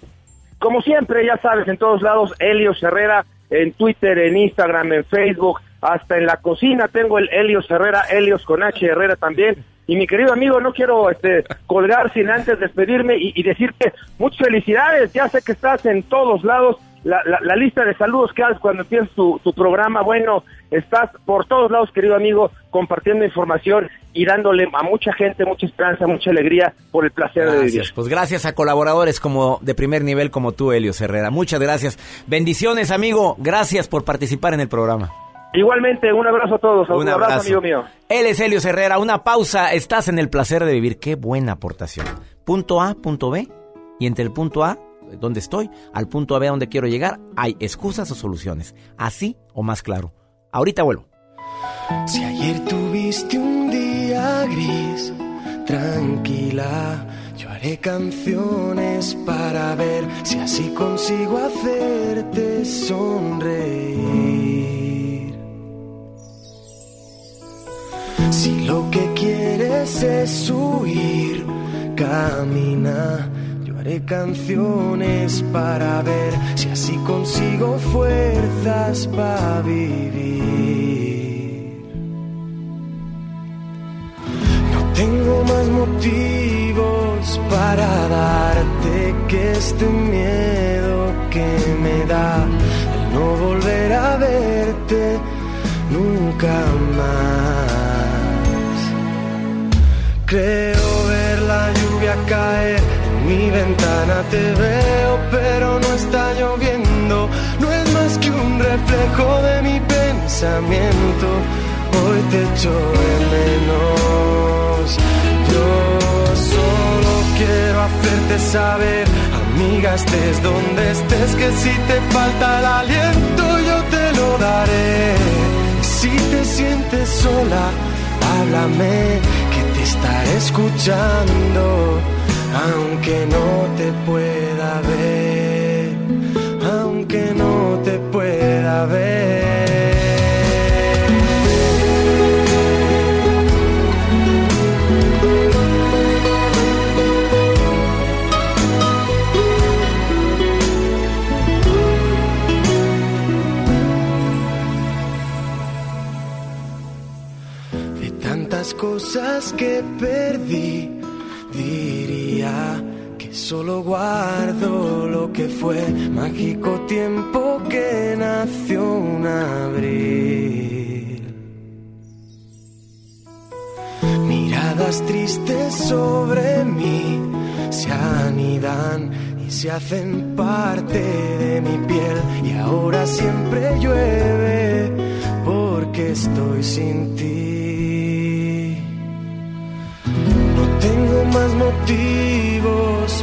Como siempre, ya sabes, en todos lados, Helios Herrera, en Twitter, en Instagram, en Facebook, hasta en la cocina tengo el Helios Herrera, Helios con H Herrera también. Y mi querido amigo, no quiero este, colgar sin antes despedirme y, y decirte muchas felicidades. Ya sé que estás en todos lados. La, la- la lista de saludos que haces cuando empiezas tu, tu programa, bueno, estás por todos lados, querido amigo, compartiendo información y dándole a mucha gente mucha esperanza, mucha alegría por el placer de vivir. Pues gracias a colaboradores como de primer nivel como tú, Helios Herrera. Muchas gracias. Bendiciones, amigo. Gracias por participar en el programa. Igualmente, un abrazo a todos. Un abrazo. amigo mío. Él es Helios Herrera. Una pausa. Estás en el placer de vivir. Qué buena aportación. Punto A, punto B. Y entre el punto A, donde estoy, al punto B donde quiero llegar, hay excusas o soluciones. Así o más claro. Ahorita vuelvo. Si ayer tuviste un día gris, tranquila, yo haré canciones para ver si así consigo hacerte sonreír. Si lo que quieres es huir, camina. Canciones para ver si así consigo fuerzas para vivir. No tengo más motivos para darte que este miedo que me da el no volver a verte nunca más. Creo ver la lluvia caer mi ventana, te veo, pero no está lloviendo. No es más que un reflejo de mi pensamiento. Hoy te echo de menos. Yo solo quiero hacerte saber, amiga, estés donde estés, que si te falta el aliento, yo te lo daré. Si te sientes sola, háblame, que te estaré escuchando, aunque no te pueda ver, aunque no te pueda ver. De tantas cosas que perdí, solo guardo lo que fue mágico tiempo que nació un abril. Miradas tristes sobre mí se anidan y se hacen parte de mi piel y ahora siempre llueve porque estoy sin ti. No tengo más motivos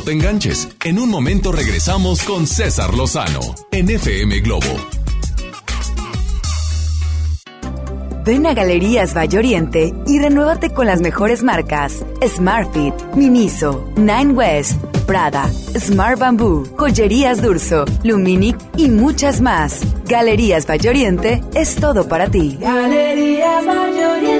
No te enganches. En un momento regresamos con César Lozano en FM Globo. Ven a Galerías Valle Oriente y renuévate con las mejores marcas: Smartfit, Miniso, Nine West, Prada, Smart Bamboo, Joyerías Durso, Luminic y muchas más. Galerías Valle Oriente es todo para ti. Galerías Valle Oriente.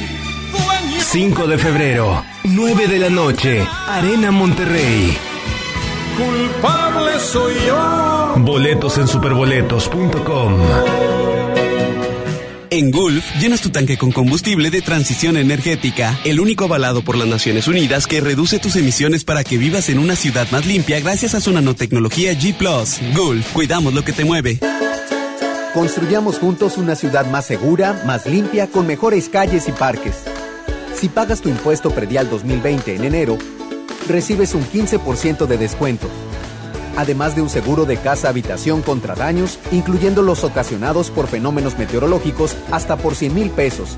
5 de febrero, 9 de la noche, Arena Monterrey. culpable soy yo. Boletos en superboletos.com. En Gulf, llenas tu tanque con combustible de transición energética, el único avalado por las Naciones Unidas que reduce tus emisiones para que vivas en una ciudad más limpia gracias a su nanotecnología G ⁇ Gulf, cuidamos lo que te mueve. Construyamos juntos una ciudad más segura, más limpia, con mejores calles y parques. Si pagas tu impuesto predial 2020 en enero, recibes un 15% de descuento. Además de un seguro de casa-habitación contra daños, incluyendo los ocasionados por fenómenos meteorológicos, hasta por 100 mil pesos.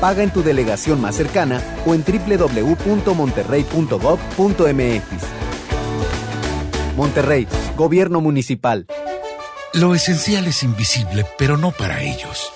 Paga en tu delegación más cercana o en www.monterrey.gov.mx. Monterrey, Gobierno Municipal. Lo esencial es invisible, pero no para ellos.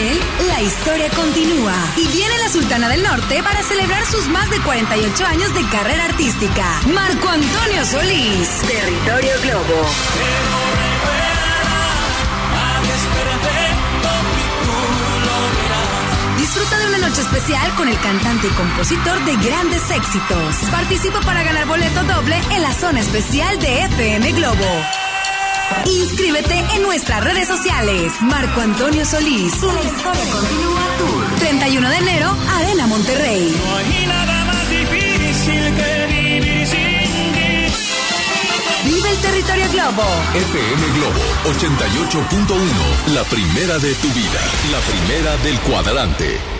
Él, la historia continúa. Y viene la Sultana del Norte para celebrar sus más de 48 años de carrera artística. Marco Antonio Solís. Territorio Globo. Disfruta de una noche especial con el cantante y compositor de grandes éxitos. Participa para ganar boleto doble en la zona especial de FM Globo. Inscríbete en nuestras redes sociales. Marco Antonio Solís. La historia continúa tour. 31 de enero, Arena Monterrey. No hay nada más difícil que vivir sin ti. Vive el territorio Globo. FM Globo 88.1, la primera de tu vida, la primera del cuadrante.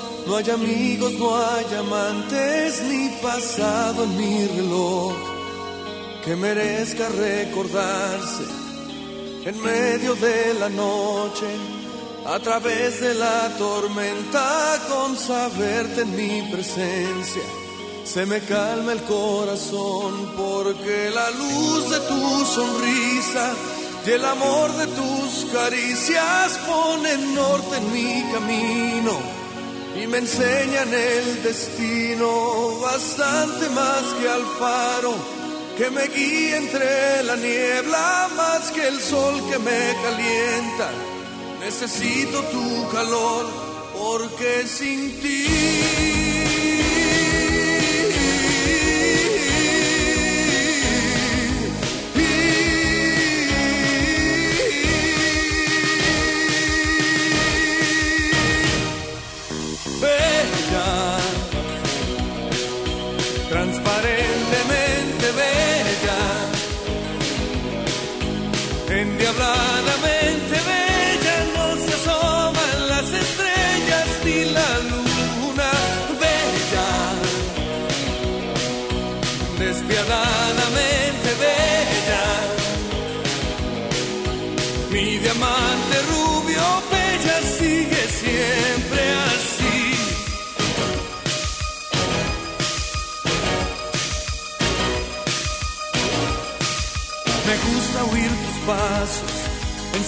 no hay amigos, no hay amantes, ni pasado en mi reloj que merezca recordarse en medio de la noche, a través de la tormenta, con saberte en mi presencia. Se me calma el corazón porque la luz de tu sonrisa y el amor de tus caricias ponen norte en mi camino y me enseñan el destino bastante más que al faro que me guía entre la niebla más que el sol que me calienta. Necesito tu calor porque sin ti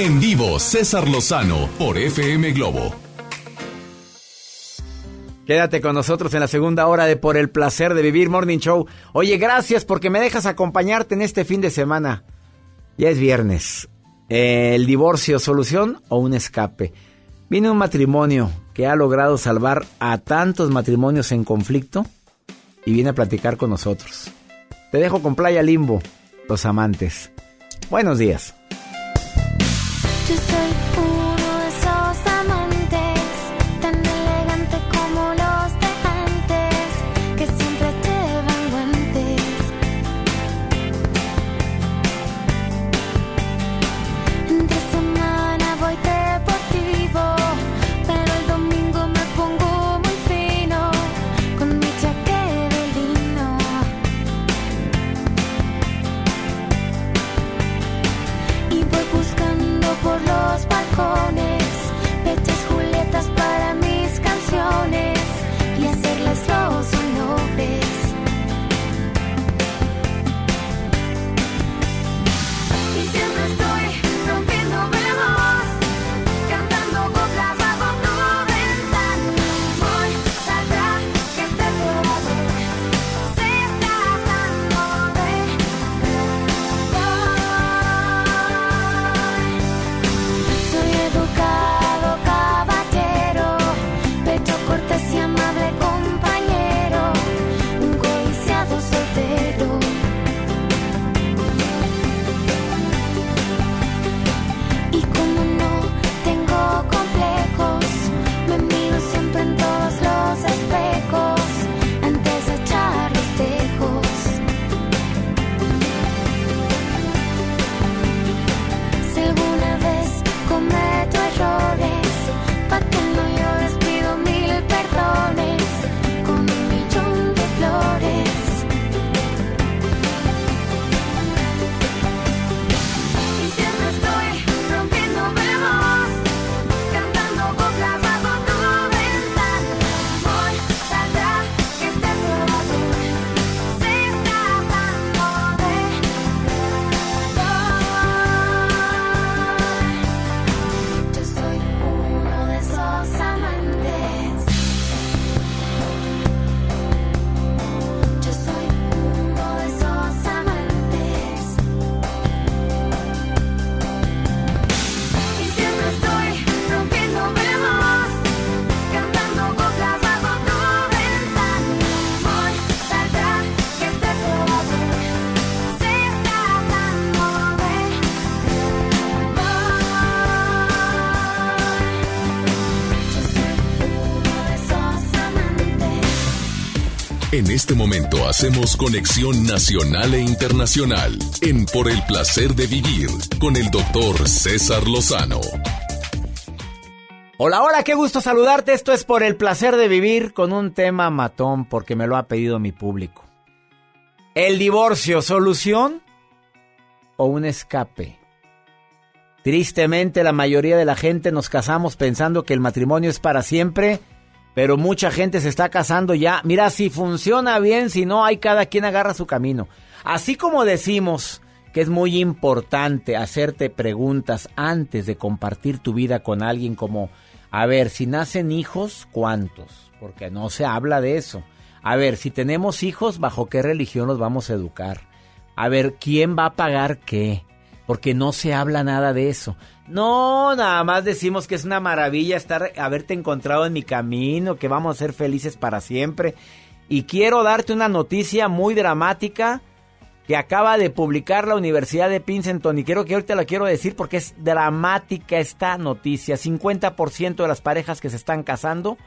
En vivo, César Lozano por FM Globo. Quédate con nosotros en la segunda hora de Por el placer de vivir Morning Show. Oye, gracias porque me dejas acompañarte en este fin de semana. Ya es viernes. ¿El divorcio solución o un escape? Viene un matrimonio que ha logrado salvar a tantos matrimonios en conflicto y viene a platicar con nosotros. Te dejo con Playa Limbo, los amantes. Buenos días. Yo soy En este momento hacemos conexión nacional e internacional en Por el placer de vivir con el doctor César Lozano. Hola, hola, qué gusto saludarte. Esto es por el placer de vivir con un tema matón porque me lo ha pedido mi público. El divorcio, ¿solución o un escape? Tristemente la mayoría de la gente nos casamos pensando que el matrimonio es para siempre, pero mucha gente se está casando ya. Mira, si funciona bien, si no, hay cada quien agarra su camino. Así como decimos que es muy importante hacerte preguntas antes de compartir tu vida con alguien como a ver, si nacen hijos, ¿cuántos? Porque no se habla de eso. A ver, si tenemos hijos, ¿bajo qué religión los vamos a educar? A ver, ¿quién va a pagar qué? Porque no se habla nada de eso. No, nada más decimos que es una maravilla estar, haberte encontrado en mi camino, que vamos a ser felices para siempre. Y quiero darte una noticia muy dramática que acaba de publicar la Universidad de Princeton y quiero que ahorita la quiero decir porque es dramática esta noticia. 50% de las parejas que se están casando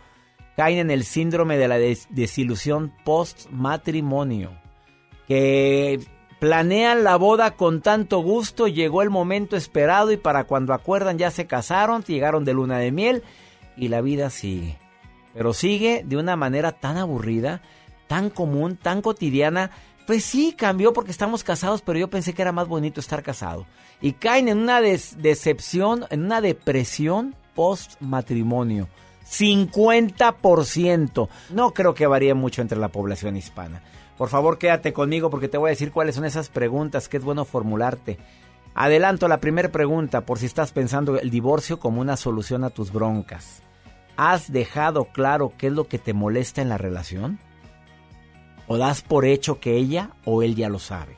caen en el síndrome de la desilusión post-matrimonio. Que planean la boda con tanto gusto, llegó el momento esperado y para cuando acuerdan ya se casaron, llegaron de luna de miel y la vida sigue. Pero sigue de una manera tan aburrida, tan común, tan cotidiana pues sí, cambió porque estamos casados, pero yo pensé que era más bonito estar casado. Y caen en una decepción, en una depresión post matrimonio. 50%. No creo que varíe mucho entre la población hispana. Por favor, quédate conmigo porque te voy a decir cuáles son esas preguntas que es bueno formularte. Adelanto la primera pregunta por si estás pensando el divorcio como una solución a tus broncas. ¿Has dejado claro qué es lo que te molesta en la relación? o das por hecho que ella o él ya lo sabe.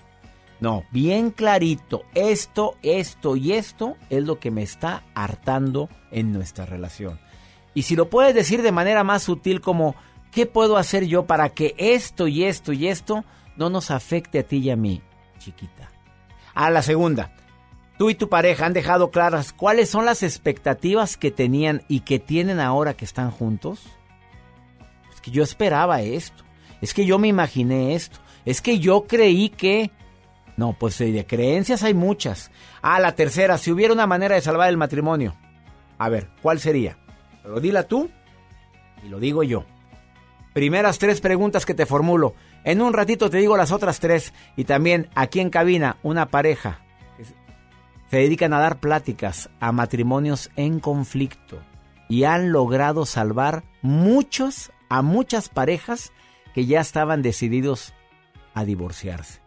No, bien clarito, esto, esto y esto es lo que me está hartando en nuestra relación. Y si lo puedes decir de manera más sutil como, ¿qué puedo hacer yo para que esto y esto y esto no nos afecte a ti y a mí, chiquita? A la segunda, tú y tu pareja han dejado claras cuáles son las expectativas que tenían y que tienen ahora que están juntos. Es que yo esperaba esto es que yo me imaginé esto, es que yo creí que... No, pues eh, de creencias hay muchas. Ah, la tercera, si hubiera una manera de salvar el matrimonio. A ver, ¿cuál sería? Pero dila tú y lo digo yo. Primeras tres preguntas que te formulo. En un ratito te digo las otras tres. Y también aquí en cabina, una pareja. Se dedican a dar pláticas a matrimonios en conflicto. Y han logrado salvar muchos, a muchas parejas que ya estaban decididos a divorciarse.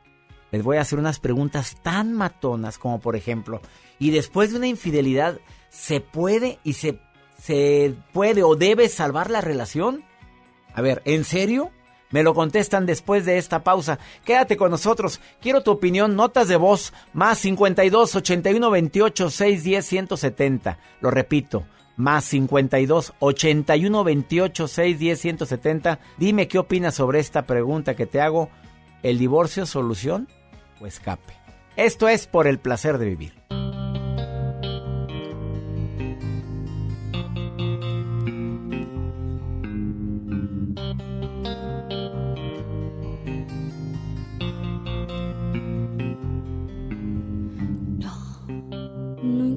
Les voy a hacer unas preguntas tan matonas como por ejemplo, ¿y después de una infidelidad se puede y se, se puede o debe salvar la relación? A ver, ¿en serio? Me lo contestan después de esta pausa. Quédate con nosotros. Quiero tu opinión. Notas de voz. Más 52 81 28 610 170. Lo repito más 52 81 28 6 10 170. Dime qué opinas sobre esta pregunta que te hago. ¿El divorcio solución o escape? Esto es por el placer de vivir.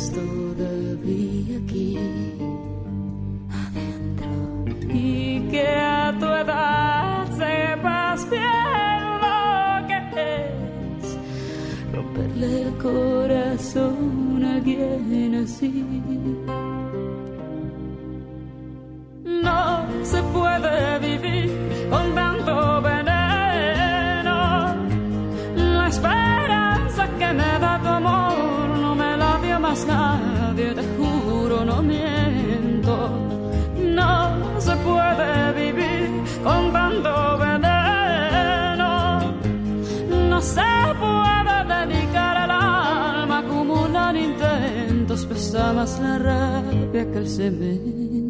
duelas todavía aquí adentro y que a tu edad sepas bien lo que es romperle el corazón a alguien así. No se puede vivir con tanto los labios, te juro, no miento. No se puede vivir con tanto veneno. No se puede dedicar el alma a acumular intentos. Pesa más la rabia que el cemento.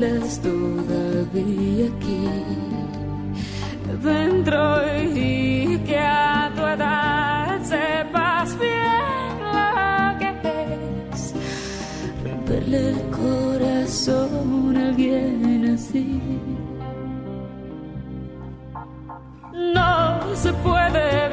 duelas todavía aquí dentro y que a tu edad sepas bien lo que es romperle el corazón a alguien así. No se puede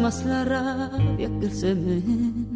más la rabia que el cemento.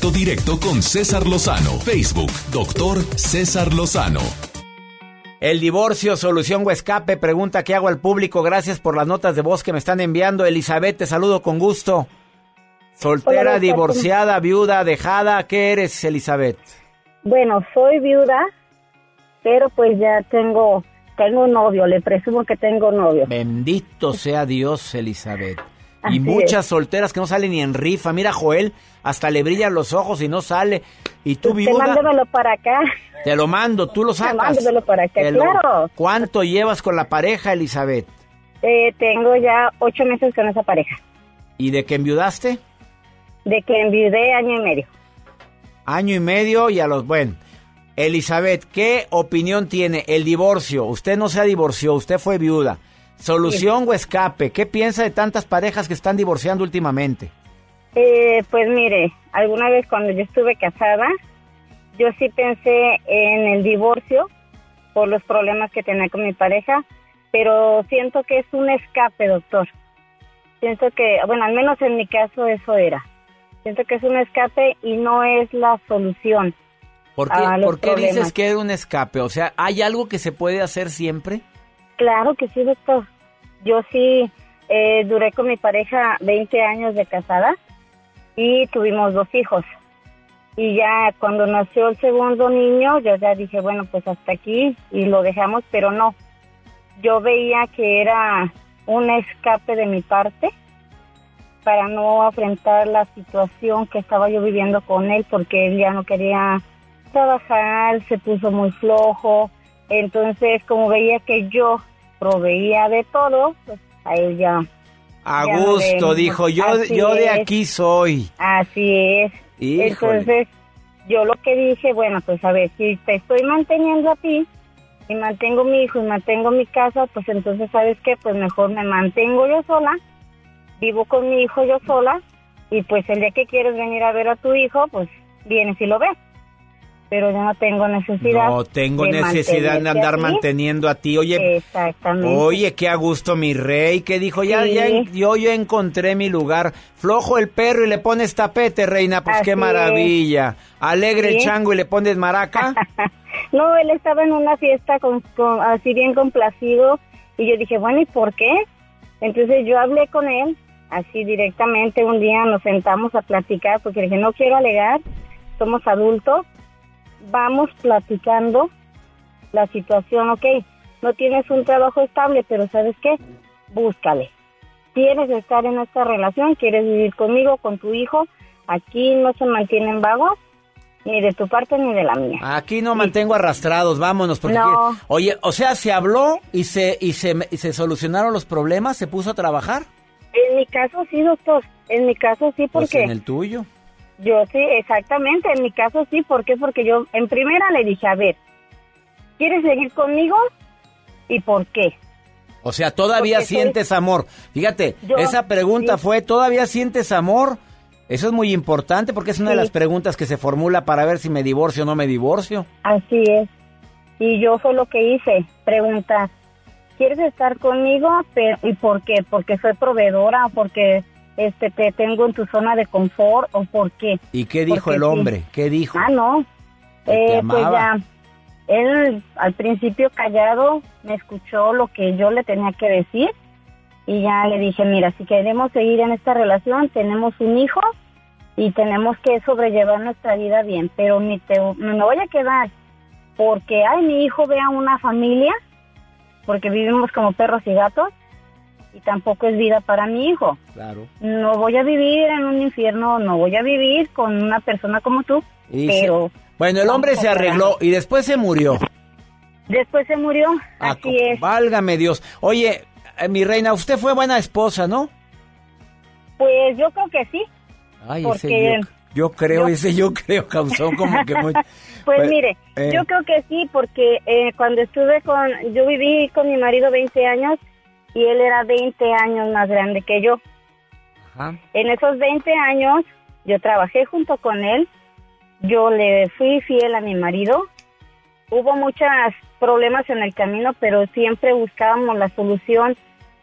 Contacto directo con César Lozano. Facebook, doctor César Lozano. El divorcio, solución o escape, pregunta que hago al público. Gracias por las notas de voz que me están enviando. Elizabeth, te saludo con gusto. Soltera, Hola, divorciada, viuda, dejada. ¿Qué eres, Elizabeth? Bueno, soy viuda, pero pues ya tengo tengo un novio, le presumo que tengo novio. Bendito sea Dios, Elizabeth. Y muchas es. solteras que no salen ni en rifa. Mira, Joel, hasta le brillan los ojos y no sale. Y tú, Usted viuda, mándemelo para acá. te lo mando, tú lo sacas. Mándemelo para acá, Te lo- claro. ¿Cuánto llevas con la pareja, Elizabeth? Eh, tengo ya ocho meses con esa pareja. ¿Y de que enviudaste? De que enviudé año y medio. Año y medio y a los... Bueno, Elizabeth, ¿qué opinión tiene el divorcio? Usted no se divorció, usted fue viuda. ¿Solución o escape? ¿Qué piensa de tantas parejas que están divorciando últimamente? Eh, pues mire, alguna vez cuando yo estuve casada, yo sí pensé en el divorcio por los problemas que tenía con mi pareja, pero siento que es un escape, doctor. Siento que, bueno, al menos en mi caso eso era. Siento que es un escape y no es la solución. ¿Por qué, a los por qué dices que es un escape? O sea, ¿hay algo que se puede hacer siempre? Claro que sí, doctor. Yo sí eh, duré con mi pareja 20 años de casada y tuvimos dos hijos. Y ya cuando nació el segundo niño, yo ya dije, bueno, pues hasta aquí y lo dejamos, pero no. Yo veía que era un escape de mi parte para no afrontar la situación que estaba yo viviendo con él porque él ya no quería trabajar, se puso muy flojo. Entonces, como veía que yo proveía de todo, pues a él ya. A no gusto, le- dijo, yo, Así yo de es. aquí soy. Así es. Híjole. Entonces, yo lo que dije, bueno, pues a ver, si te estoy manteniendo a ti y mantengo mi hijo y mantengo mi casa, pues entonces, ¿sabes qué? Pues mejor me mantengo yo sola, vivo con mi hijo yo sola y pues el día que quieres venir a ver a tu hijo, pues vienes y lo ves. Pero yo no tengo necesidad. No tengo de necesidad de andar manteniendo a ti. Oye, Exactamente. oye, qué a gusto mi rey, que dijo, ya, Sí. ya, yo, yo encontré mi lugar. Flojo el perro y le pones tapete, reina, pues Así qué es. maravilla. Alegre el chango y le pones maraca. No, él estaba en una fiesta con, con- así bien complacido y yo dije, bueno, ¿y por qué? Entonces yo hablé con él, así directamente, un día nos sentamos a platicar porque dije, no quiero alegar, somos adultos, vamos platicando la situación, ok, no tienes un trabajo estable, pero ¿sabes qué? Búscale. ¿Quieres estar en esta relación? ¿Quieres vivir conmigo, con tu hijo? Aquí no se mantienen vagos, ni de tu parte ni de la mía. Aquí no mantengo arrastrados, vámonos. Porque No. Oye, o sea, se habló y se, y, se, y se solucionaron los problemas, se puso a trabajar. En mi caso sí, doctor. En mi caso sí, Pues porque en el tuyo. Yo sí, exactamente. En mi caso sí, ¿por qué? Porque yo en primera le dije, a ver, ¿quieres seguir conmigo? ¿Y por qué? O sea, todavía Porque soy- sientes amor. Fíjate, Yo- esa pregunta sí. fue, ¿todavía sientes amor? Eso es muy importante porque es una de las preguntas que se formula para ver si me divorcio o no me divorcio. Así es. Y yo fue lo que hice, preguntar, ¿quieres estar conmigo? Pe- ¿Y por qué? ¿Porque soy proveedora? ¿O porque este, te tengo en tu zona de confort? ¿O por qué? ¿Y qué dijo Porque el sí. hombre? ¿Qué dijo? Ah, no. Eh, pues ya, él al principio callado me escuchó lo que yo le tenía que decir y ya le dije, mira, si queremos seguir en esta relación, tenemos un hijo y tenemos que sobrellevar nuestra vida bien, pero ni te, me voy a quedar porque, ay, mi hijo vea una familia, porque vivimos como perros y gatos y tampoco es vida para mi hijo. Claro. No voy a vivir en un infierno, no voy a vivir con una persona como tú, Y pero... Bueno, el hombre se arregló y después se murió. Después se murió, Ah, así es. Válgame Dios. Oye, eh, mi reina, usted fue buena esposa, ¿no? Pues yo creo que sí. Ay, Porque ese yo, yo creo, yo- ese yo creo causó como que muy... Pues Pues, mire, eh. yo creo que sí, porque eh, cuando estuve con, yo viví con mi marido 20 años y él era 20 años más grande que yo. Ajá. En esos 20 años yo trabajé junto con él, yo le fui fiel a mi marido. Hubo muchos problemas en el camino, pero siempre buscábamos la solución.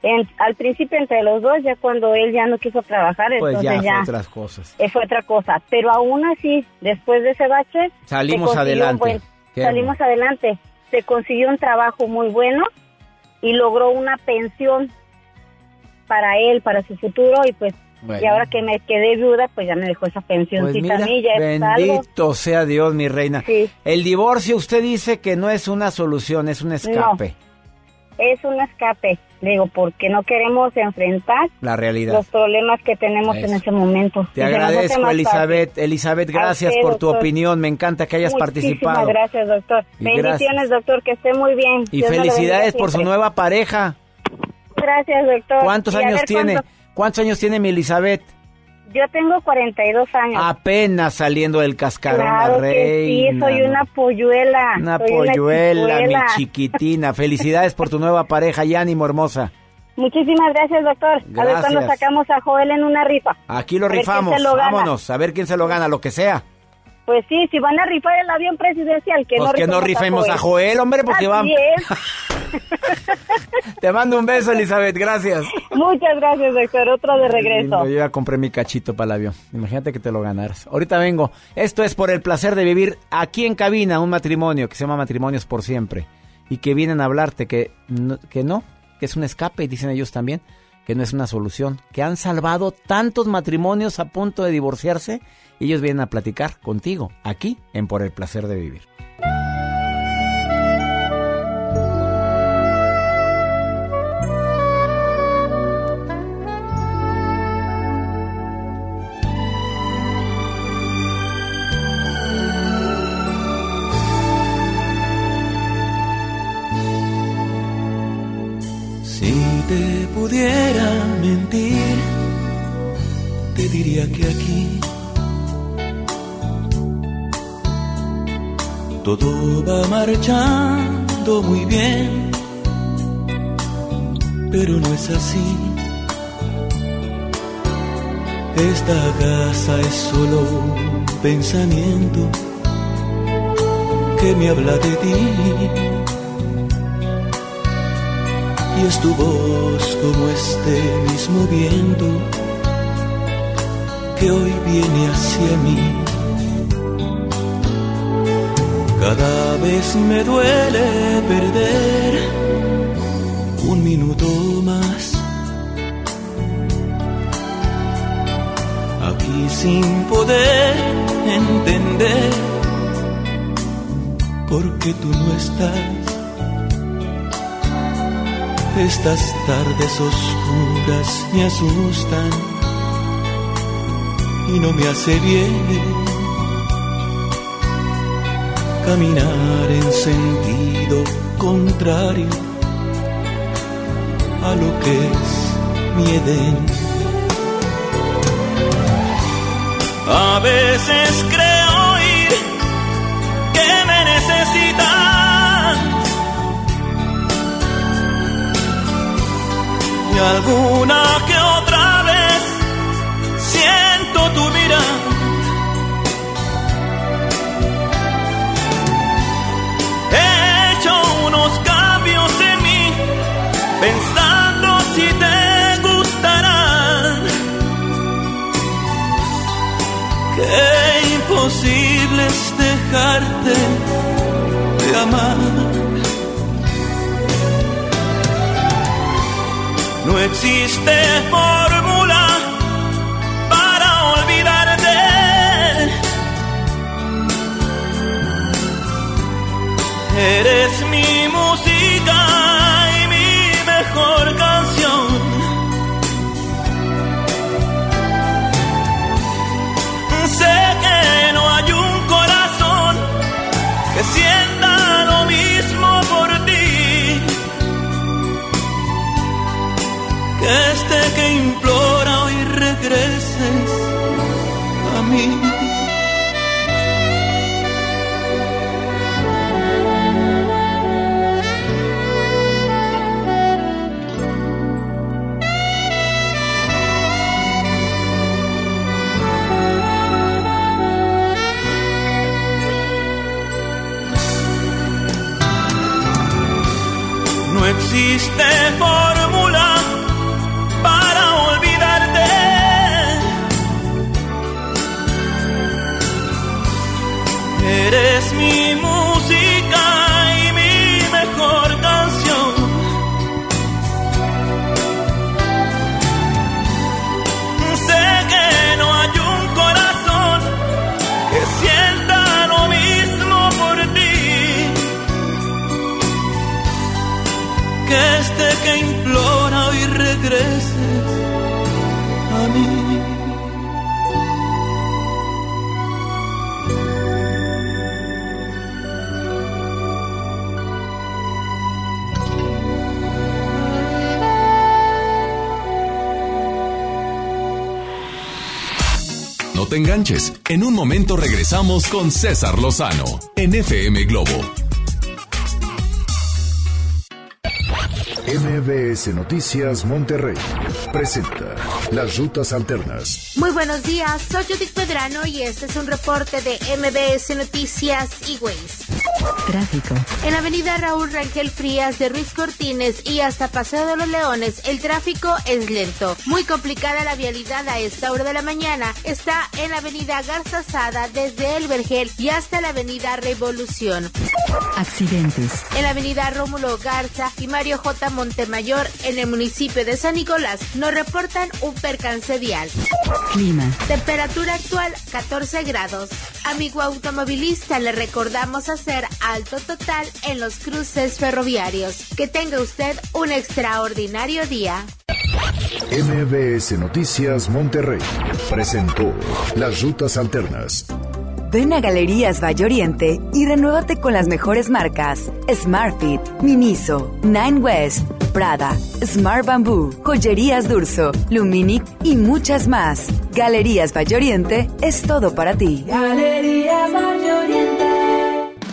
En- al principio entre los dos, ya cuando él ya no quiso trabajar, Pues entonces ya ya, fue otras cosas. eh, fue otra cosa. Pero aún así, después de ese bache, Salimos adelante. Qué salimos adelante. Se consiguió un trabajo muy bueno y logró una pensión para él, para su futuro y pues Bueno. y ahora que me quedé viuda, pues ya me dejó esa Pues pensioncita mira, a mí, ya algo. bendito sea Dios, mi reina. El divorcio, usted dice que no es una solución, es un escape. Es un escape, digo, porque no queremos enfrentar La realidad. los problemas que tenemos en ese momento. Te Y agradezco, Elizabeth. Elizabeth, gracias usted, por tu opinión. Me encanta que hayas Muchísimas participado. gracias, doctor. Y Bendiciones, doctor, que esté muy bien. Y Dios felicidades por su nueva pareja. Gracias, doctor. ¿Cuántos Y años ver tiene? cuánto- ¿Cuántos años tiene mi Elizabeth? Yo tengo 42 años. Apenas saliendo del cascarón, claro que sí, soy una polluela. Una polluela, mi chiquitina. Felicidades por tu nueva pareja y ánimo, hermosa. Muchísimas gracias, doctor. A ver Gracias. cuándo sacamos a Joel en una rifa. Aquí lo A rifamos. Vámonos, a ver quién se lo gana, lo que sea. Pues sí, si van a rifar el avión presidencial, que Pues no que no rifemos a Joel, hombre, porque Así vamos. es. Te mando un beso, Elizabeth, gracias. Muchas gracias, doctor. Otro de regreso. Yo ya compré mi cachito para el avión. Imagínate que te lo ganaras. Ahorita vengo. Esto es por el placer de vivir aquí en cabina un matrimonio que se llama Matrimonios por Siempre. Y que vienen a hablarte que no, que no, que es un escape, dicen ellos también, que no es una solución. Que han salvado tantos matrimonios a punto de divorciarse y ellos vienen a platicar contigo aquí en Por el placer de vivir. te pudiera mentir, te diría que aquí todo va marchando muy bien, pero no es así. Esta casa es solo un pensamiento que me habla de ti. Y es tu voz como este mismo viento que hoy viene hacia mí. Cada vez me duele perder un minuto más. Aquí sin poder entender por qué tú no estás. Estas tardes oscuras me asustan y no me hace bien caminar en sentido contrario a lo que es mi Edén. A veces creo y alguna que otra vez siento tu mirada. He hecho unos cambios en mí, pensando si te gustarán. Qué imposible es dejarte de amar. Existe te enganches. En un momento regresamos con César Lozano en FM Globo. MBS Noticias Monterrey presenta Las Rutas Alternas. Muy buenos días, soy Judith Pedrano y este es un reporte de MBS Noticias y Ways. Tráfico. En la avenida Raúl Rangel Frías de Ruiz Cortines y hasta Paseo de los Leones, el tráfico es lento. Muy complicada la vialidad a esta hora de la mañana. Está en la avenida Garza Sada desde El Vergel y hasta la avenida Revolución. Accidentes. En la avenida Rómulo Garza y Mario J. Montemayor en el municipio de San Nicolás nos reportan un percance vial. Clima. Temperatura actual 14 grados. Amigo automovilista, le recordamos hacer alto total en los cruces ferroviarios. Que tenga usted un extraordinario día. MBS Noticias Monterrey presentó Las Rutas Alternas. Ven a Galerías Valle Oriente y renuévate con las mejores marcas: Smartfit, Miniso, Nine West, Prada, Smart Bamboo, Joyerías Durso, Luminic y muchas más. Galerías Valle Oriente es todo para ti. Galerías Valle Oriente.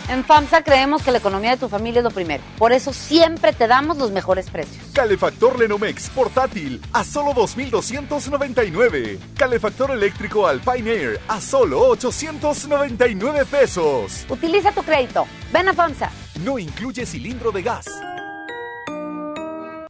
En FAMSA creemos que la economía de tu familia es lo primero. Por eso siempre te damos los mejores precios. Calefactor Lenomex portátil a solo 2.299. Calefactor eléctrico Alpine Air a solo 899 pesos. Utiliza tu crédito. Ven a FAMSA. No incluye cilindro de gas.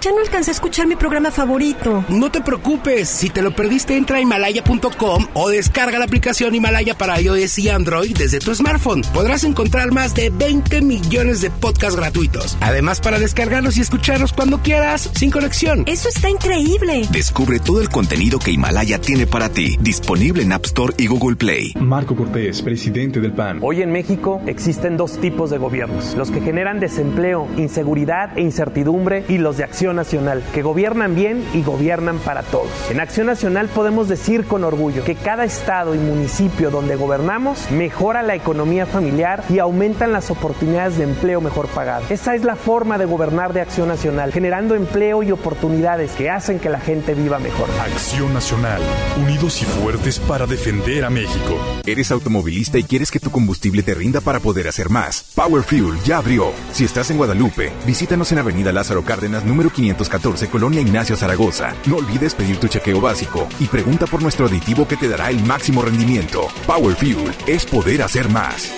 Ya no alcancé a escuchar mi programa favorito. No te preocupes, si te lo perdiste entra a himalaya.com o descarga la aplicación Himalaya para iOS y Android desde tu smartphone. Podrás encontrar más de 20 millones de podcasts gratuitos. Además para descargarlos y escucharlos cuando quieras, sin conexión. Eso está increíble. Descubre todo el contenido que Himalaya tiene para ti, disponible en App Store y Google Play. Marco Cortés, presidente del PAN. Hoy en México existen dos tipos de gobiernos, los que generan desempleo, inseguridad e incertidumbre y los de acción nacional, que gobiernan bien y gobiernan para todos. En Acción Nacional podemos decir con orgullo que cada estado y municipio donde gobernamos mejora la economía familiar y aumentan las oportunidades de empleo mejor pagado. Esa es la forma de gobernar de Acción Nacional, generando empleo y oportunidades que hacen que la gente viva mejor. Acción Nacional, unidos y fuertes para defender a México. ¿Eres automovilista y quieres que tu combustible te rinda para poder hacer más? Power Fuel ya abrió. Si estás en Guadalupe, visítanos en Avenida Lázaro Cárdenas, número 514, Colonia Ignacio Zaragoza. No olvides pedir tu chequeo básico y pregunta por nuestro aditivo que te dará el máximo rendimiento. Power Fuel es poder hacer más.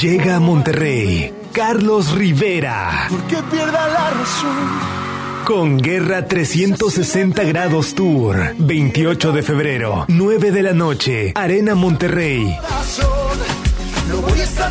Llega a Monterrey Carlos Rivera. Que pierda la razón. Con Guerra 360 Grados Tour. 28 de febrero, 9 de la noche. Arena Monterrey. Lo voy a estar.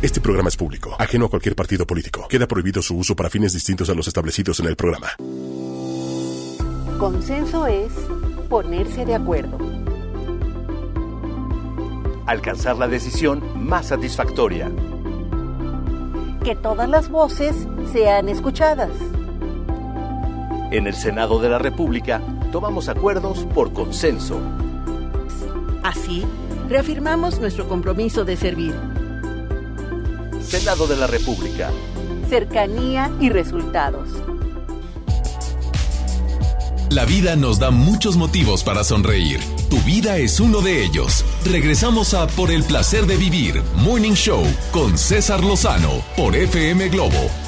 Este programa es público, ajeno a cualquier partido político. Queda prohibido su uso para fines distintos a los establecidos en el programa. Consenso es ponerse de acuerdo. Alcanzar la decisión más satisfactoria. Que todas las voces sean escuchadas. En el Senado de la República tomamos acuerdos por consenso. Así, reafirmamos nuestro compromiso de servir. Senado de la República. Cercanía y resultados. La vida nos da muchos motivos para sonreír. Tu vida es uno de ellos. Regresamos a Por el placer de vivir, Morning Show, con César Lozano, por FM Globo.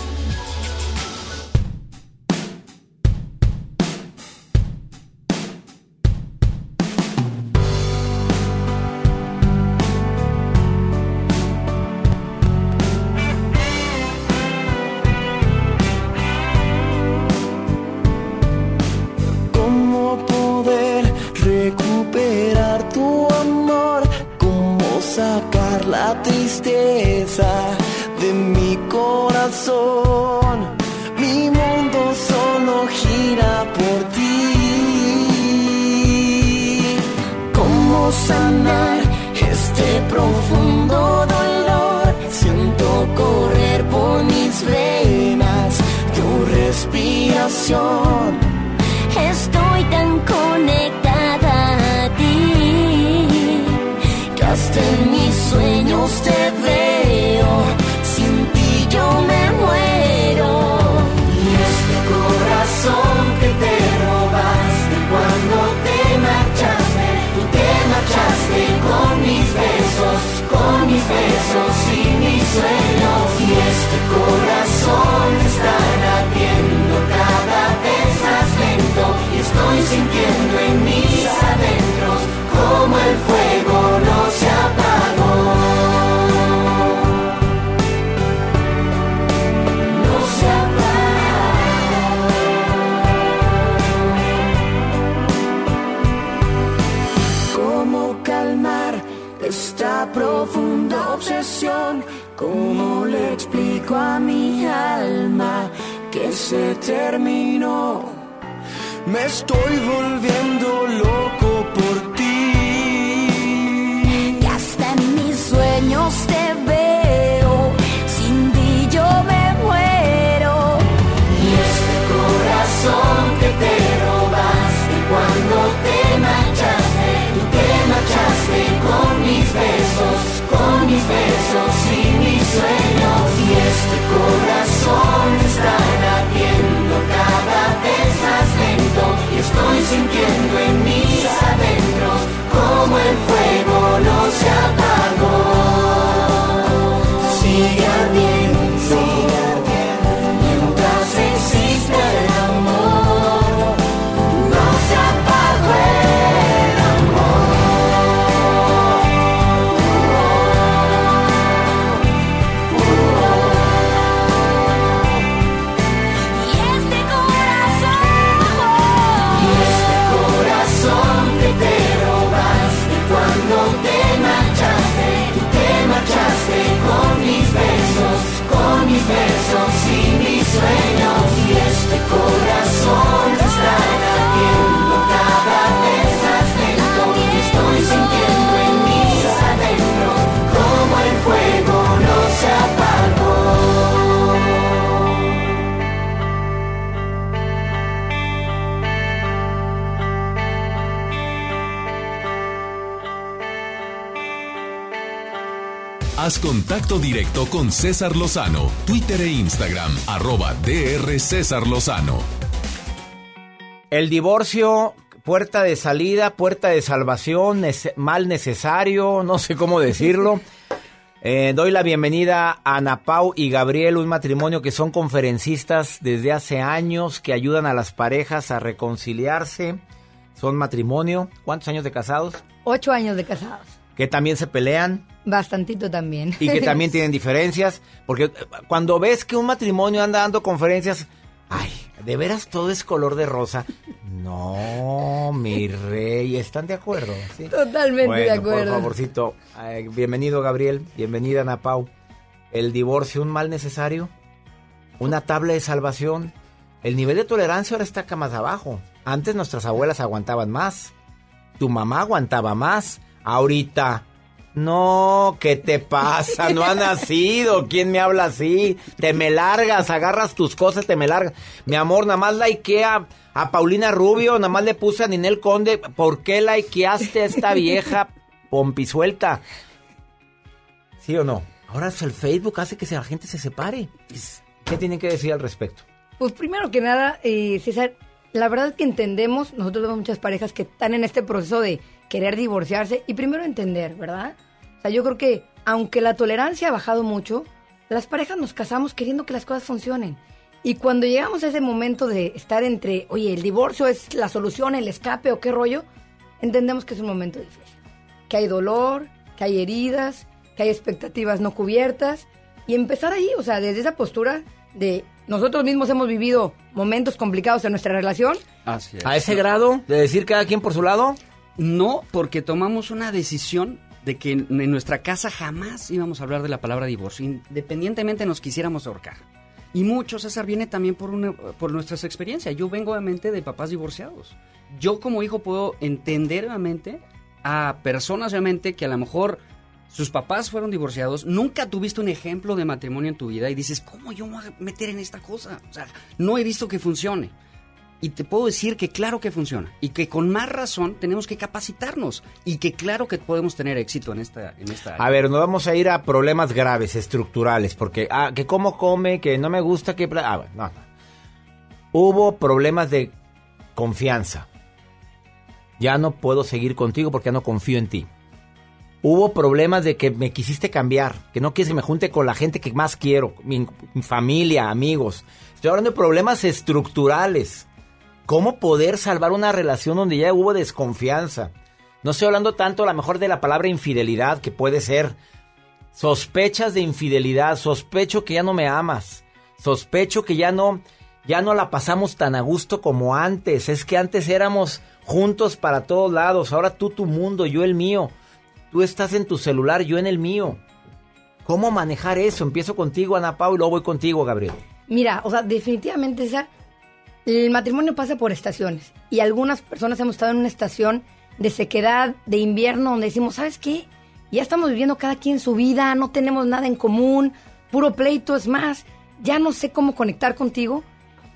Con César Lozano, Twitter e Instagram, arroba DR César Lozano. El divorcio, puerta de salida, puerta de salvación, mal necesario, no sé cómo decirlo. Eh, doy la bienvenida a Ana Pau y Gabriel, un matrimonio que son conferencistas desde hace años, que ayudan a las parejas a reconciliarse. Son matrimonio. ¿Cuántos años de casados? Ocho años de casados. Que también se pelean Bastantito también. y que también tienen diferencias. Porque eh, cuando ves que un matrimonio anda dando conferencias, ay, ¿de veras todo es color de rosa? No, mi rey, ¿están de acuerdo? ¿Sí? Totalmente Bueno, de acuerdo. Por favorcito, eh, bienvenido Gabriel, bienvenida Ana Pau. El divorcio, un mal necesario, una tabla de salvación. El nivel de tolerancia ahora está acá más abajo. Antes nuestras abuelas aguantaban más. Tu mamá aguantaba más. Ahorita, no, ¿qué te pasa? No ha nacido. ¿Quién me habla así? Te me largas, agarras tus cosas, te me largas. Mi amor, nada más likeé a, a Paulina Rubio, nada más le puse a Ninel Conde. ¿Por qué likeaste a esta vieja pompisuelta? ¿Sí o no? Ahora el Facebook hace que la gente se separe. ¿Qué tienen que decir al respecto? Pues primero que nada, eh, César, la verdad es que entendemos, nosotros vemos muchas parejas que están en este proceso de querer divorciarse y primero entender, ¿verdad? O sea, yo creo que aunque la tolerancia ha bajado mucho, las parejas nos casamos queriendo que las cosas funcionen. Y cuando llegamos a ese momento de estar entre, oye, el divorcio es la solución, el escape o qué rollo, entendemos que es un momento difícil. Que hay dolor, que hay heridas, que hay expectativas no cubiertas. Y empezar ahí, o sea, desde esa postura de nosotros mismos hemos vivido momentos complicados en nuestra relación. Así es. ¿A ese grado de decir cada quien por su lado? No, porque tomamos una decisión de que en nuestra casa jamás íbamos a hablar de la palabra divorcio, independientemente nos quisiéramos ahorcar. Y mucho, César, viene también por nuestras experiencias. Yo vengo obviamente de papás divorciados. Yo como hijo puedo entender obviamente a personas obviamente que a lo mejor sus papás fueron divorciados, nunca tuviste un ejemplo de matrimonio en tu vida y dices, ¿cómo yo me voy a meter en esta cosa? O sea, no he visto que funcione. Y te puedo decir que claro que funciona y que con más razón tenemos que capacitarnos y que claro que podemos tener éxito en esta, en esta área. A ver, nos vamos a ir a problemas graves, estructurales, porque, ah, que cómo come, que no me gusta, que... Ah, bueno, no, no. Hubo problemas de confianza. Ya no puedo seguir contigo porque ya no confío en ti. Hubo problemas de que me quisiste cambiar, que no quieres que me junte con la gente que más quiero, mi, mi familia, amigos. Estoy hablando de problemas estructurales. ¿Cómo poder salvar una relación donde ya hubo desconfianza? No estoy hablando tanto a lo mejor de la palabra infidelidad, que puede ser sospechas de infidelidad, sospecho que ya no me amas, sospecho que ya no, ya no la pasamos tan a gusto como antes. Es que antes éramos juntos para todos lados, ahora tú tu mundo, yo el mío. Tú estás en tu celular, yo en el mío. ¿Cómo manejar eso? Empiezo contigo, Ana Pau, y luego voy contigo, Gabriel. Mira, o sea, definitivamente esa, el matrimonio pasa por estaciones. Y algunas personas hemos estado en una estación de sequedad, de invierno, donde decimos, ¿sabes qué? Ya estamos viviendo cada quien su vida, no tenemos nada en común, puro pleito, es más, ya no sé cómo conectar contigo.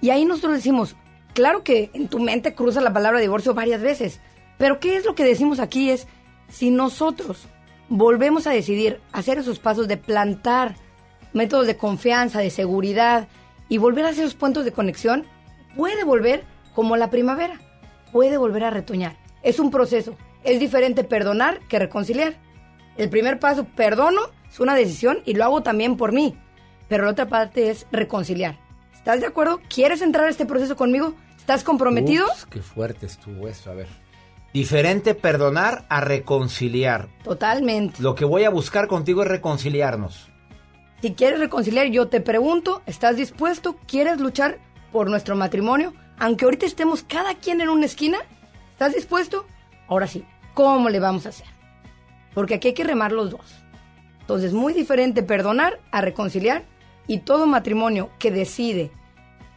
Y ahí nosotros decimos, claro que en tu mente cruza la palabra divorcio varias veces, pero ¿qué es lo que decimos aquí? Es, si nosotros volvemos a decidir hacer esos pasos de plantar métodos de confianza, de seguridad y volver a hacer esos puntos de conexión, puede volver como la primavera, puede volver a retoñar. Es un proceso, es diferente perdonar que reconciliar. El primer paso, perdono, es una decisión y lo hago también por mí, pero la otra parte es reconciliar. ¿Estás de acuerdo? ¿Quieres entrar a este proceso conmigo? ¿Estás comprometido? Ups, qué fuerte estuvo eso, a ver. Diferente perdonar a reconciliar. Totalmente. Lo que voy a buscar contigo es reconciliarnos. Si quieres reconciliar, yo te pregunto, ¿estás dispuesto? ¿Quieres luchar por nuestro matrimonio? Aunque ahorita estemos cada quien en una esquina, ¿estás dispuesto? Ahora sí, ¿cómo le vamos a hacer? Porque aquí hay que remar los dos. Entonces, muy diferente perdonar a reconciliar y todo matrimonio que decide,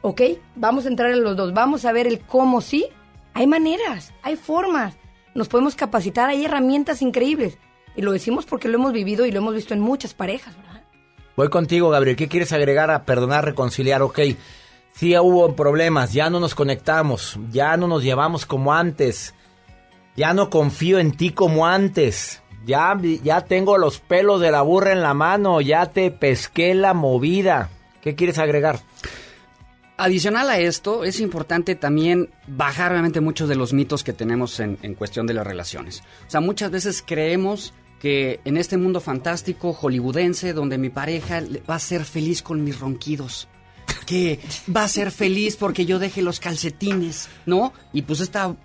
ok, vamos a entrar en los dos, vamos a ver el cómo sí, hay maneras, hay formas, nos podemos capacitar, hay herramientas increíbles. Y lo decimos porque lo hemos vivido y lo hemos visto en muchas parejas, ¿verdad? Voy contigo, Gabriel. ¿Qué quieres agregar a perdonar, reconciliar? Ok, sí hubo problemas, ya no nos conectamos, ya no nos llevamos como antes, ya no confío en ti como antes, ya, ya tengo los pelos de la burra en la mano, ya te pesqué la movida. ¿Qué quieres agregar? Adicional a esto, es importante también bajar realmente muchos de los mitos que tenemos en, en cuestión de las relaciones. O sea, muchas veces creemos que en este mundo fantástico hollywoodense donde mi pareja va a ser feliz con mis ronquidos, que va a ser feliz porque yo deje los calcetines, ¿no? Y pues esta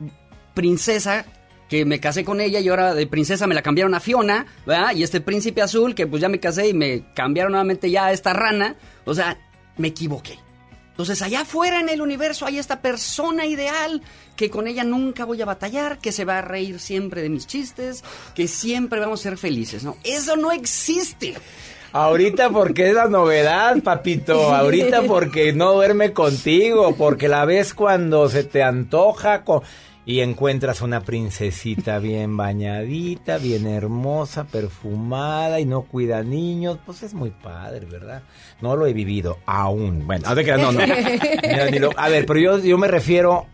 princesa que me casé con ella y ahora de princesa me la cambiaron a Fiona, ¿verdad? Y este príncipe azul que pues ya me casé y me cambiaron nuevamente ya a esta rana, o sea, me equivoqué. Entonces allá afuera en el universo hay esta persona ideal que con ella nunca voy a batallar, que se va a reír siempre de mis chistes, que siempre vamos a ser felices, ¿no? Eso no existe. Ahorita porque es la novedad, papito. Ahorita porque no duerme contigo, porque la ves cuando se te antoja con... y encuentras una princesita bien bañadita, bien hermosa, perfumada y no cuida niños. Pues es muy padre, ¿verdad? No lo he vivido aún. Bueno, a ver, no, no. Mira, ni lo- a ver, pero yo, yo me refiero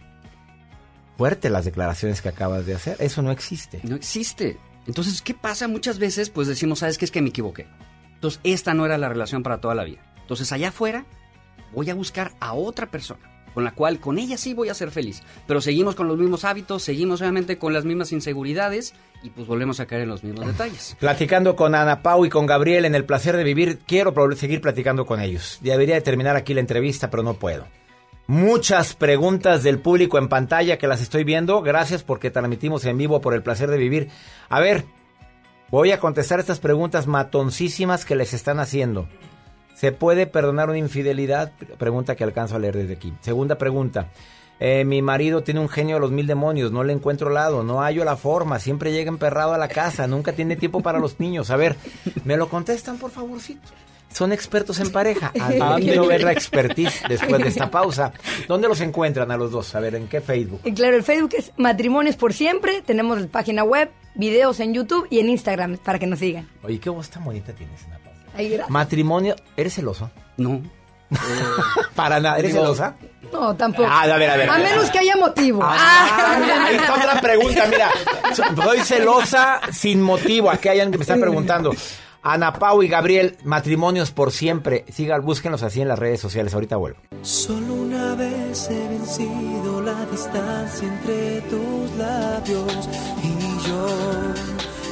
fuerte las declaraciones que acabas de hacer. Eso no existe. No existe. Entonces, ¿qué pasa? Muchas veces, pues decimos, ¿sabes qué? Es que me equivoqué. Entonces, esta no era la relación para toda la vida. Entonces, allá afuera, voy a buscar a otra persona, con la cual, con ella sí voy a ser feliz. Pero seguimos con los mismos hábitos, seguimos obviamente con las mismas inseguridades y pues volvemos a caer en los mismos detalles. Platicando con Ana Pau y con Gabriel en el placer de vivir, quiero seguir platicando con ellos. Debería de terminar aquí la entrevista, pero no puedo. Muchas preguntas del público en pantalla que las estoy viendo. Gracias porque transmitimos en vivo por el placer de vivir. A ver, voy a contestar estas preguntas matoncísimas que les están haciendo. ¿Se puede perdonar una infidelidad? Pregunta que alcanzo a leer desde aquí. Segunda pregunta. Eh, mi marido tiene un genio de los mil demonios, no le encuentro lado, no hallo la forma, siempre llega emperrado a la casa, nunca tiene tiempo para los niños. A ver, ¿me lo contestan por favorcito? Son expertos en pareja. Ah, quiero ver la expertise después de esta pausa. ¿Dónde los encuentran a los dos? A ver, ¿en qué Facebook? Y claro, el Facebook es Matrimonios por Siempre. Tenemos la página web, videos en YouTube y en Instagram para que nos sigan. Oye, qué voz tan bonita tienes, gracias. Matrimonio, ¿eres celoso? No. Para nada, ¿eres Digo, celosa? No, tampoco. Ah, a ver, a ver. A menos que haya motivo. Ah, ahí está otra pregunta, mira. Soy celosa sin motivo. Aquí hay alguien que me está preguntando. Ana Pau y Gabriel, matrimonios por siempre. Sigan, búsquenlos así en las redes sociales. Ahorita vuelvo. Solo una vez he vencido la distancia entre tus labios y yo.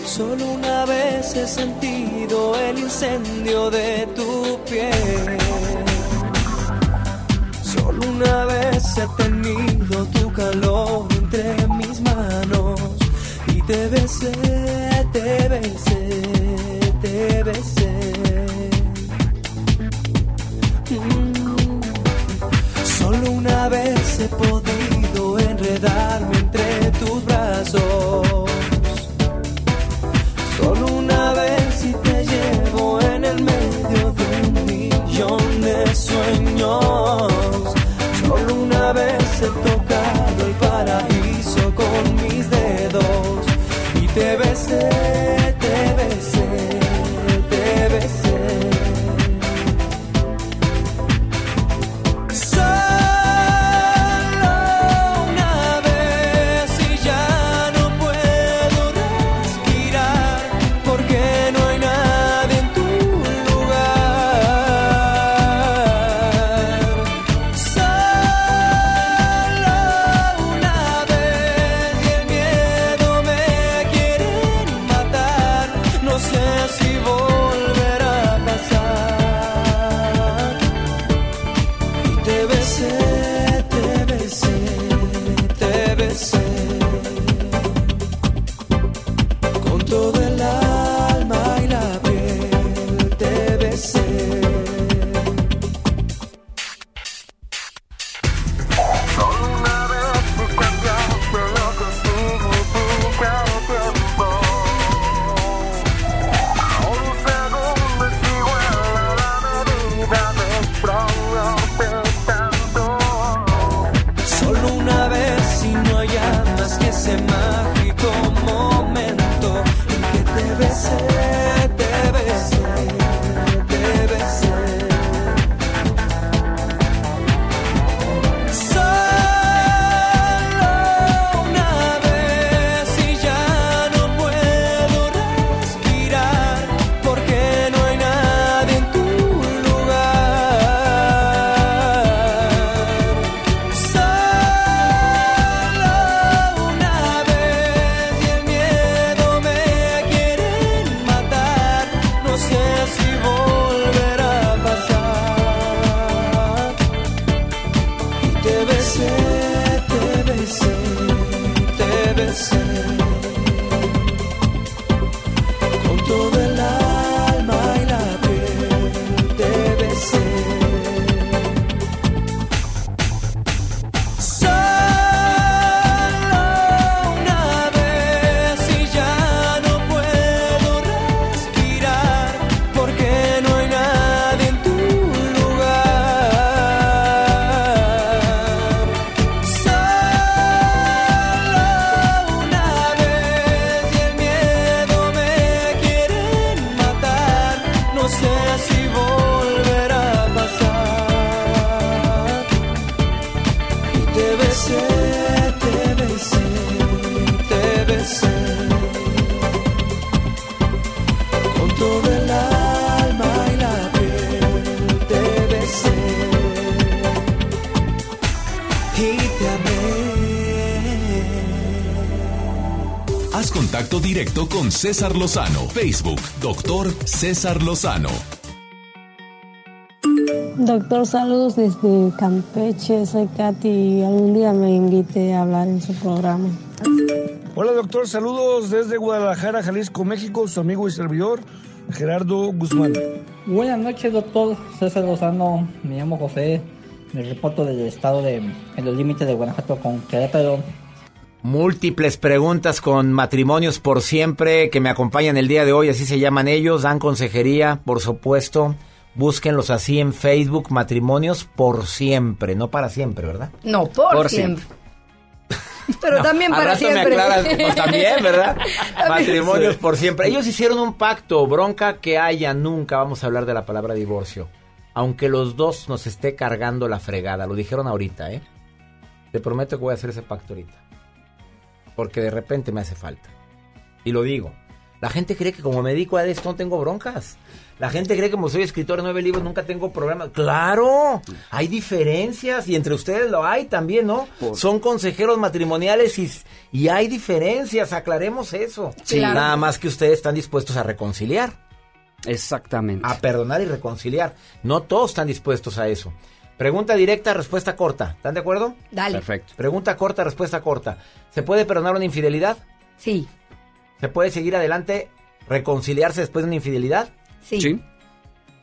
Solo una vez he sentido el incendio de tu piel. Solo una vez he tenido tu calor entre mis manos y te besé, te besé, te besé. Mm. Solo una vez he podido enredarme entre tus brazos. Solo una vez y te llevo en el medio de un millón de sueños. Solo una vez he tocado el paraíso con mis dedos y te besé, con César Lozano. Facebook, doctor César Lozano. Doctor, saludos desde Campeche. Soy Katy y algún día me invite a hablar en su programa. Hola doctor, saludos desde Guadalajara, Jalisco, México, su amigo y servidor Gerardo Guzmán. Buenas noches, doctor César Lozano. Me llamo José. Me reporto del estado de en los límites de Guanajuato con Querétaro. Múltiples preguntas con matrimonios por siempre que me acompañan el día de hoy, así se llaman ellos, dan consejería, por supuesto, Búsquenlos así en Facebook, matrimonios por siempre, no para siempre, ¿verdad? No, por, Por siempre. Pero también Al para rato me siempre. aclaras, pues también, ¿verdad? Matrimonios por siempre. Ellos hicieron un pacto, bronca que haya, nunca vamos a hablar de la palabra divorcio. Aunque los dos nos esté cargando la fregada, lo dijeron ahorita, ¿eh? Te prometo que voy a hacer ese pacto ahorita. Porque de repente me hace falta. Y lo digo. La gente cree que como me dedico a esto no tengo broncas. La gente cree que como soy escritor de nueve libros nunca tengo problemas. Claro, hay diferencias y entre ustedes lo hay también, ¿no? Son consejeros matrimoniales y, y hay diferencias, aclaremos eso. Sí. Claro. Nada más que ustedes están dispuestos a reconciliar. Exactamente. A perdonar y reconciliar. No todos están dispuestos a eso. Pregunta directa, respuesta corta. ¿Están de acuerdo? Dale. Perfecto. Pregunta corta, respuesta corta. ¿Se puede perdonar una infidelidad? Sí. ¿Se puede seguir adelante, reconciliarse después de una infidelidad? Sí.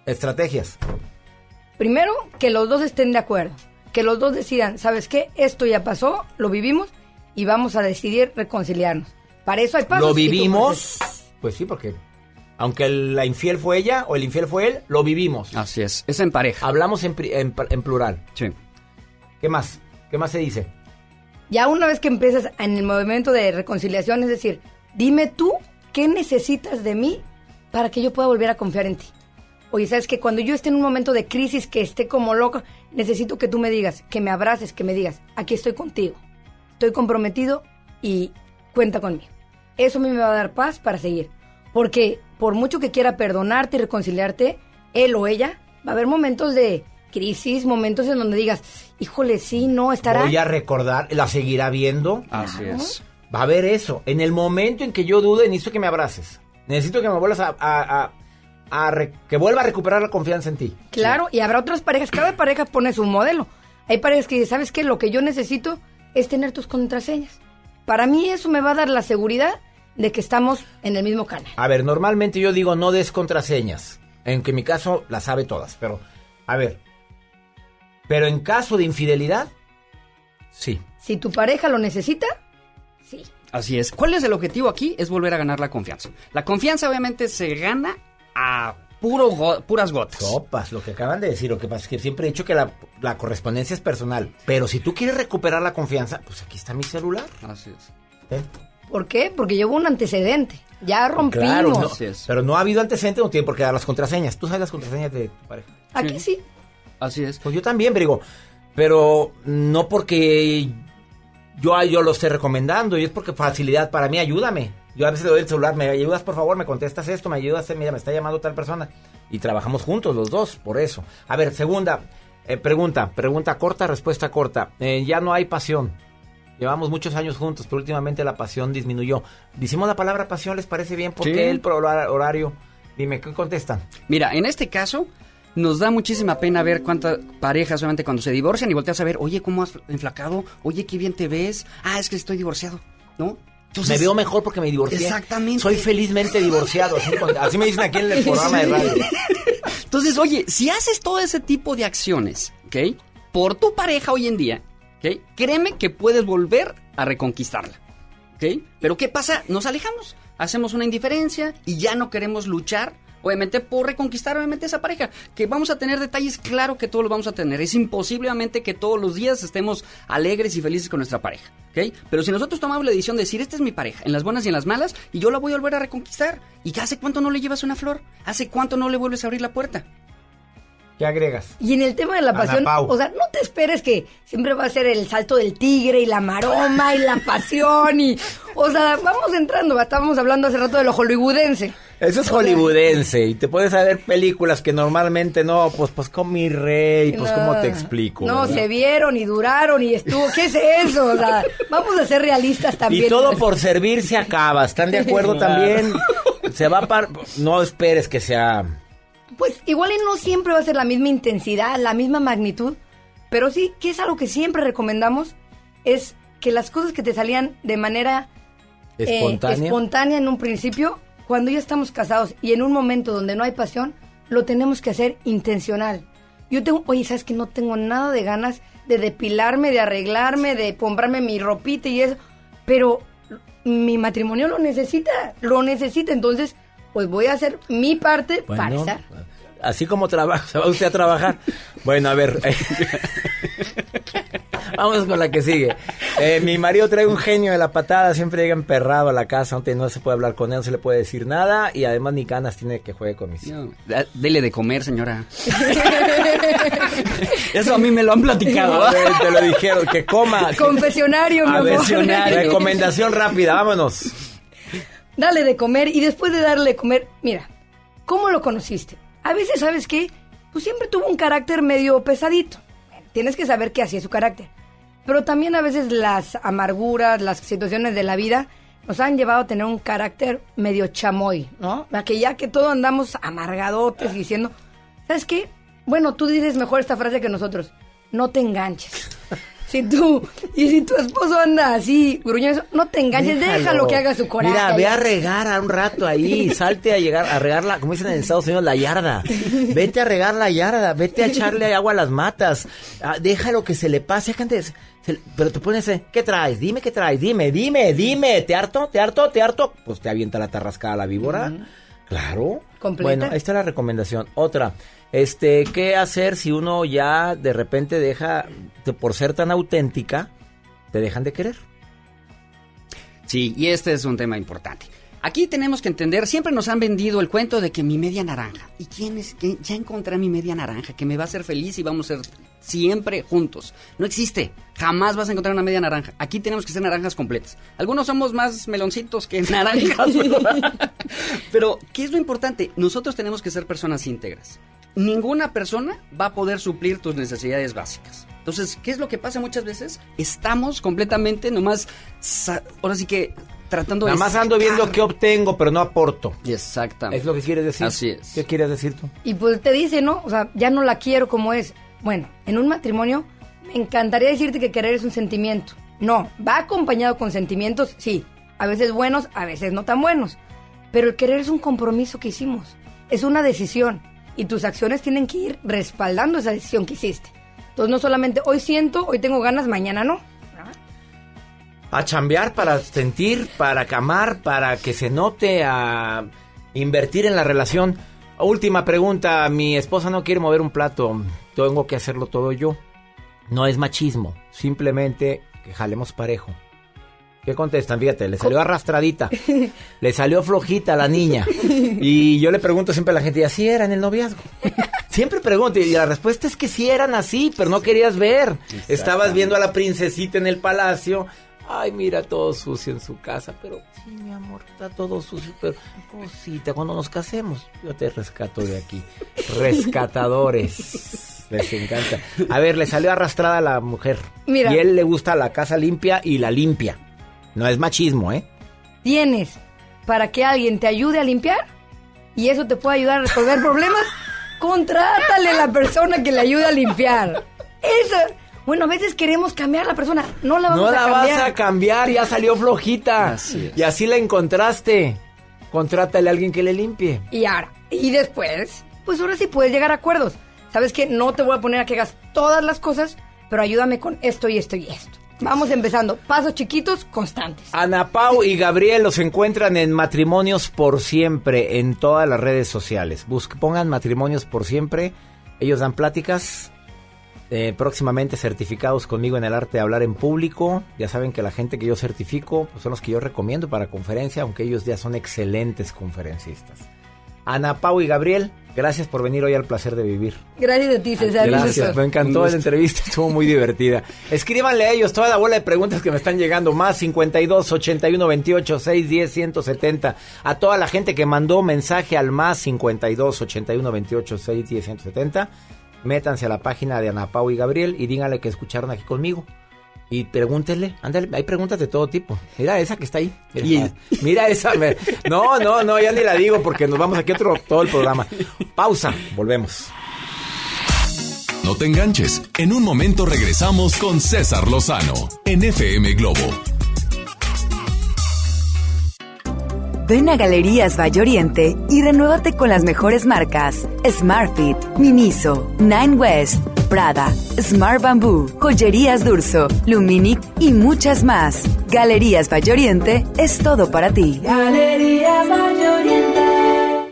Estrategias. Primero, que los dos estén de acuerdo. Que los dos decidan, ¿sabes qué? Esto ya pasó, lo vivimos y vamos a decidir reconciliarnos. Para eso hay pasos. ¿Lo vivimos? Pues sí, porque aunque el- la infiel fue ella o el infiel fue él, lo vivimos. Así es, es en pareja. Hablamos en, en- en plural. Sí. ¿Qué más? ¿Qué más se dice? Ya una vez que empiezas en el movimiento de reconciliación, es decir, dime tú qué necesitas de mí para que yo pueda volver a confiar en ti. Oye, sabes que cuando yo esté en un momento de crisis, que esté como loco, necesito que tú me digas, que me abraces, que me digas, aquí estoy contigo, estoy comprometido y cuenta conmigo. Eso a mí me va a dar paz para seguir. Porque por mucho que quiera perdonarte y reconciliarte, él o ella, va a haber momentos de crisis, momentos en donde digas, híjole, sí, no, estará... Voy a recordar, la seguirá viendo. Así es. Va a haber eso. En el momento en que yo dude, necesito que me abraces. Necesito que me vuelvas a... a- a- a re- que vuelva a recuperar la confianza en ti. Claro, y habrá otras parejas, cada pareja pone su modelo. Hay parejas que dicen, ¿sabes qué? Lo que yo necesito es tener tus contraseñas. Para mí eso me va a dar la seguridad de que estamos en el mismo canal. A ver, normalmente yo digo no des contraseñas. En que en mi caso las sabe todas, pero... A ver. Pero en caso de infidelidad, sí. Si tu pareja lo necesita, sí. Así es. ¿Cuál es el objetivo aquí? Es volver a ganar la confianza. La confianza obviamente se gana a puro go- puras gotas. Sopas, lo que acaban de decir. Lo que pasa es que siempre he dicho que la, la correspondencia es personal. Pero si tú quieres recuperar la confianza, pues aquí está mi celular. Así es. Ven. ¿Por qué? Porque llevo un antecedente. Ya rompimos. Claro, no, pero no ha habido antecedentes, no tiene por qué dar las contraseñas. Tú sabes las contraseñas de tu pareja. Aquí sí. Así es. Pues yo también, pero digo, pero no porque yo, yo lo esté recomendando, y es porque facilidad para mí, ayúdame. Yo a veces le doy el celular, me ayudas por favor, me contestas esto, me ayudas, mira, me está llamando tal persona. Y trabajamos juntos los dos, por eso. A ver, segunda eh, pregunta, pregunta corta, respuesta corta. Eh, ya no hay pasión. Llevamos muchos años juntos, pero últimamente la pasión disminuyó. Decimos la palabra pasión, ¿les parece bien? ¿Por Sí. qué el horario? Dime, ¿qué contestan? Mira, en este caso, nos da muchísima pena ver cuántas parejas solamente cuando se divorcian y volteas a ver, oye, ¿cómo has enflacado? Oye, qué bien te ves. Ah, es que estoy divorciado, ¿no? me veo mejor porque me divorcié. Exactamente. Soy felizmente divorciado. Así, así me dicen aquí en el programa de radio. Entonces, oye, si haces todo ese tipo de acciones, ¿ok? Por tu pareja hoy en día, ¿ok? Créeme que puedes volver a reconquistarla, ¿ok? Pero ¿qué pasa? Nos alejamos, hacemos una indiferencia y ya no queremos luchar, obviamente, por reconquistar, obviamente, esa pareja. Que vamos a tener detalles, claro que todos los vamos a tener. Es imposible, obviamente, que todos los días estemos alegres y felices con nuestra pareja, ¿ok? Pero si nosotros tomamos la decisión de decir, esta es mi pareja, en las buenas y en las malas, y yo la voy a volver a reconquistar. ¿Y hace cuánto no le llevas una flor? ¿Hace cuánto no le vuelves a abrir la puerta? ¿Qué agregas? Y en el tema de la pasión, o sea, no te esperes que siempre va a ser el salto del tigre y la maroma y la pasión y, o sea, vamos entrando, estábamos hablando hace rato de lo hollywoodense. Eso es hollywoodense y te puedes ver películas que normalmente no, pues pues con mi rey, pues cómo te explico. No, verdad? se vieron y duraron y estuvo, ¿qué es eso? O sea, vamos a ser realistas también. Y todo por servir se acaba, ¿están de acuerdo también? Se va para no esperes que sea Pues igual y no siempre va a ser la misma intensidad, la misma magnitud, pero sí que es algo que siempre recomendamos, es que las cosas que te salían de manera eh, espontánea. espontánea en un principio, cuando ya estamos casados y en un momento donde no hay pasión, lo tenemos que hacer intencional. Yo tengo, oye, ¿sabes que no tengo nada de ganas de depilarme, de arreglarme, de comprarme mi ropita y eso? Pero mi matrimonio lo necesita, lo necesita, entonces pues voy a hacer mi parte para Bueno, estar. así como trabaja, se va usted a trabajar. Bueno, a ver. Vamos con la que sigue. Eh, mi marido trae un genio de la patada, siempre llega emperrado a la casa, no, te- no se puede hablar con él, no se le puede decir nada y además ni ganas tiene que juegue con mis hijos. Dele de comer, señora. Eso a mí me lo han platicado. Te, te lo dijeron, que coma. Confesionario, mi amor. recomendación rápida, vámonos. Dale de comer y después de darle de comer, mira, ¿cómo lo conociste? A veces, ¿sabes qué? Pues siempre tuvo un carácter medio pesadito. Tienes que saber qué hacía su carácter. Pero también a veces las amarguras, las situaciones de la vida nos han llevado a tener un carácter medio chamoy, ¿no? A que ya que todos andamos amargadotes diciendo, ¿sabes qué? Bueno, tú dices mejor esta frase que nosotros. No te enganches. Si tú, y si tu esposo anda así, gruñoso, no te enganches, déjalo, que haga su coraje. Mira, ve a regar a un rato ahí, salte a llegar a regar la, como dicen en Estados Unidos, la yarda. Vete a regar la yarda, vete a echarle agua a las matas. Ah, déjalo que se le pase, gente. pero te pones, eh, ¿qué traes? Dime qué traes, dime, dime, dime, ¿te harto? ¿Te harto? ¿Te harto? Pues te avienta la tarrascada a la víbora. Claro. Completa. Bueno, ahí está la recomendación. Otra, este, ¿qué hacer si uno ya de repente deja, de- por ser tan auténtica, te dejan de querer? Sí, y este es un tema importante. Aquí tenemos que entender, siempre nos han vendido el cuento de que mi media naranja. ¿Y quién es? que ya encontré mi media naranja, que me va a hacer feliz y vamos a ser siempre juntos. No existe. Jamás vas a encontrar una media naranja. Aquí tenemos que ser naranjas completas. Algunos somos más meloncitos que naranjas. ¿verdad? Pero, ¿qué es lo importante? Nosotros tenemos que ser personas íntegras. Ninguna persona va a poder suplir tus necesidades básicas. Entonces, ¿qué es lo que pasa muchas veces? Estamos completamente nomás, ahora sí que tratando Nada de... más ando viendo qué obtengo, pero no aporto. Exactamente. ¿Es lo que quieres decir? Así es. ¿Qué quieres decir tú? Y pues te dice, ¿no? O sea, ya no la quiero como es. Bueno, en un matrimonio me encantaría decirte que querer es un sentimiento. No, va acompañado con sentimientos, sí. A veces buenos, a veces no tan buenos. Pero el querer es un compromiso que hicimos. Es una decisión. Y tus acciones tienen que ir respaldando esa decisión que hiciste. Entonces no solamente hoy siento, hoy tengo ganas, mañana no. A chambear para sentir, para camar, para que se note, a invertir en la relación. Última pregunta, mi esposa no quiere mover un plato, tengo que hacerlo todo yo. No es machismo, simplemente que jalemos parejo. ¿Qué contestan? Fíjate, le salió arrastradita, le salió flojita a la niña. Y yo le pregunto siempre a la gente, ¿y así era en el noviazgo? Siempre pregunto, y la respuesta es que sí eran así, pero no querías ver. Estabas viendo a la princesita en el palacio. Ay, mira, todo sucio en su casa, pero sí, mi amor, está todo sucio, pero cosita, cuando nos casemos, yo te rescato de aquí. Rescatadores. Les encanta. A ver, le salió arrastrada a la mujer. Mira. Y él le gusta la casa limpia y la limpia. No es machismo, ¿eh? tienes para que alguien te ayude a limpiar y eso te puede ayudar a resolver problemas, contrátale a la persona que le ayude a limpiar. Eso, bueno, a veces queremos cambiar a la persona, no la vamos No la a cambiar. vas a cambiar, ya salió flojita. Así es. Y así la encontraste. Contrátale a alguien que le limpie. Y ahora, y después, pues ahora sí puedes llegar a acuerdos. Sabes que no te voy a poner a que hagas todas las cosas, pero ayúdame con esto y esto y esto. Vamos empezando, pasos chiquitos, constantes. Ana Pau y Gabriel los encuentran en Matrimonios por Siempre en todas las redes sociales. Busque, pongan Matrimonios por Siempre. Ellos dan pláticas. eh, próximamente certificados conmigo en el arte de hablar en público. Ya saben que la gente que yo certifico pues, son los que yo recomiendo para conferencia, aunque ellos ya son excelentes conferencistas. Ana Pau y Gabriel, gracias por venir hoy al placer de vivir. Gracias a ti, César. Gracias, me encantó la entrevista, estuvo muy divertida. Escríbanle a ellos toda la bola de preguntas que me están llegando, más 52 81 28 610 170. A toda la gente que mandó mensaje al más 52 81 28 610 170, métanse a la página de Ana Pau y Gabriel y díganle que escucharon aquí conmigo. Y pregúntenle, ándale, hay preguntas de todo tipo. Mira esa que está ahí. Mira, mira esa. me- no, no, no, ya ni la digo porque nos vamos aquí otro todo el programa. Pausa, volvemos. No te enganches. En un momento regresamos con César Lozano en FM Globo. Ven a Galerías Valle Oriente y renuévate con las mejores marcas: Smartfit, Miniso, Nine West, Prada, Smart Bamboo, Joyerías Durso, Luminic y muchas más. Galerías Valle Oriente es todo para ti. Galerías Valle Oriente.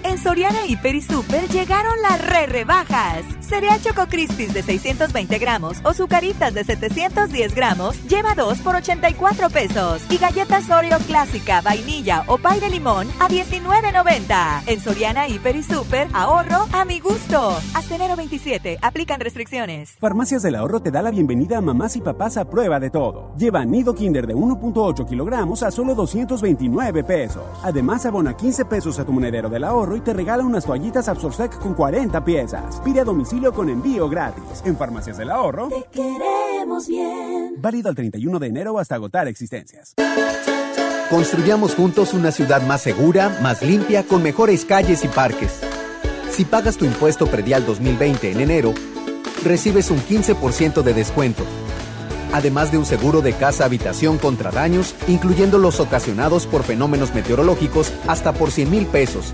En Soriana Soriana Hiper y Super llegaron las re rebajas. Cereal Choco Crispies de 620 gramos o Zucaritas de 710 gramos lleva 2 por 84 pesos. Y galletas Oreo clásica, vainilla o pay de limón a 19.90. En Soriana Hiper y Super, ahorro a mi gusto. Hasta enero 27, aplican restricciones. Farmacias del Ahorro te da la bienvenida a mamás y papás a prueba de todo. Lleva nido Kinder de 1.8 kilogramos a solo 229 pesos. Además, abona 15 pesos a tu monedero del ahorro y te regala unas toallitas Absorsec con 40 piezas. Pide a domicilio con envío gratis. En Farmacias del Ahorro. Te queremos bien. Válido al 31 de enero hasta agotar existencias. Construyamos juntos una ciudad más segura, más limpia, con mejores calles y parques. Si pagas tu impuesto predial 2020 en enero, recibes un 15% de descuento. Además de un seguro de casa-habitación contra daños, incluyendo los ocasionados por fenómenos meteorológicos, hasta por 100 mil pesos.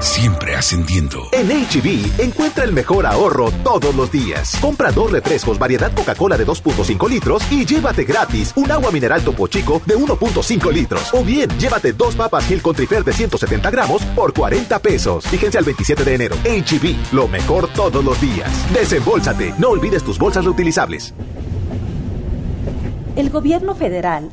Siempre ascendiendo. En HB, encuentra el mejor ahorro todos los días. Compra dos refrescos variedad Coca-Cola de 2.5 litros y llévate gratis un agua mineral Topo Chico de 1.5 litros. O bien, llévate dos papas Gil Trifer de 170 gramos por 40 pesos. Fíjense al 27 de enero. HB, lo mejor todos los días. Desembolsate. No olvides tus bolsas reutilizables. El gobierno federal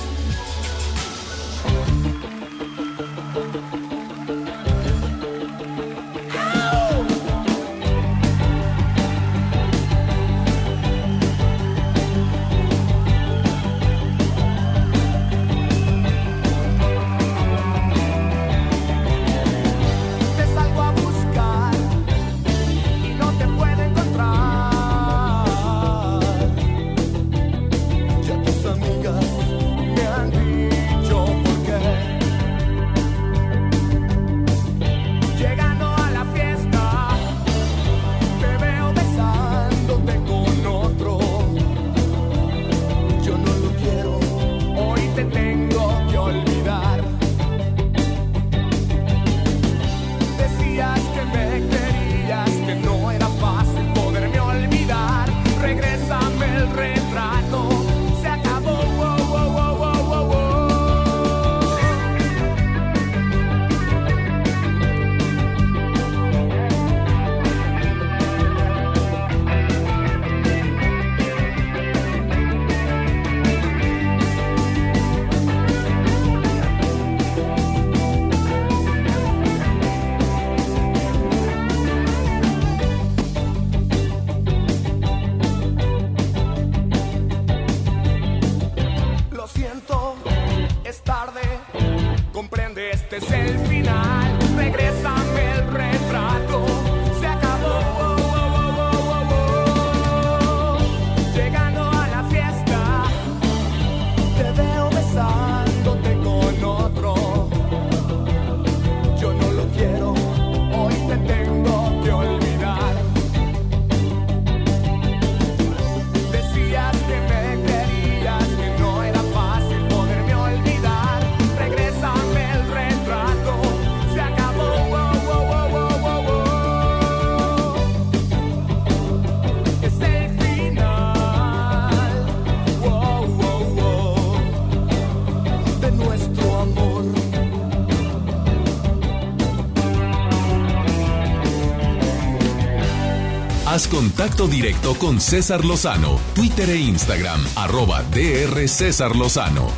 Haz contacto directo con César Lozano, Twitter e Instagram, arroba DR César Lozano.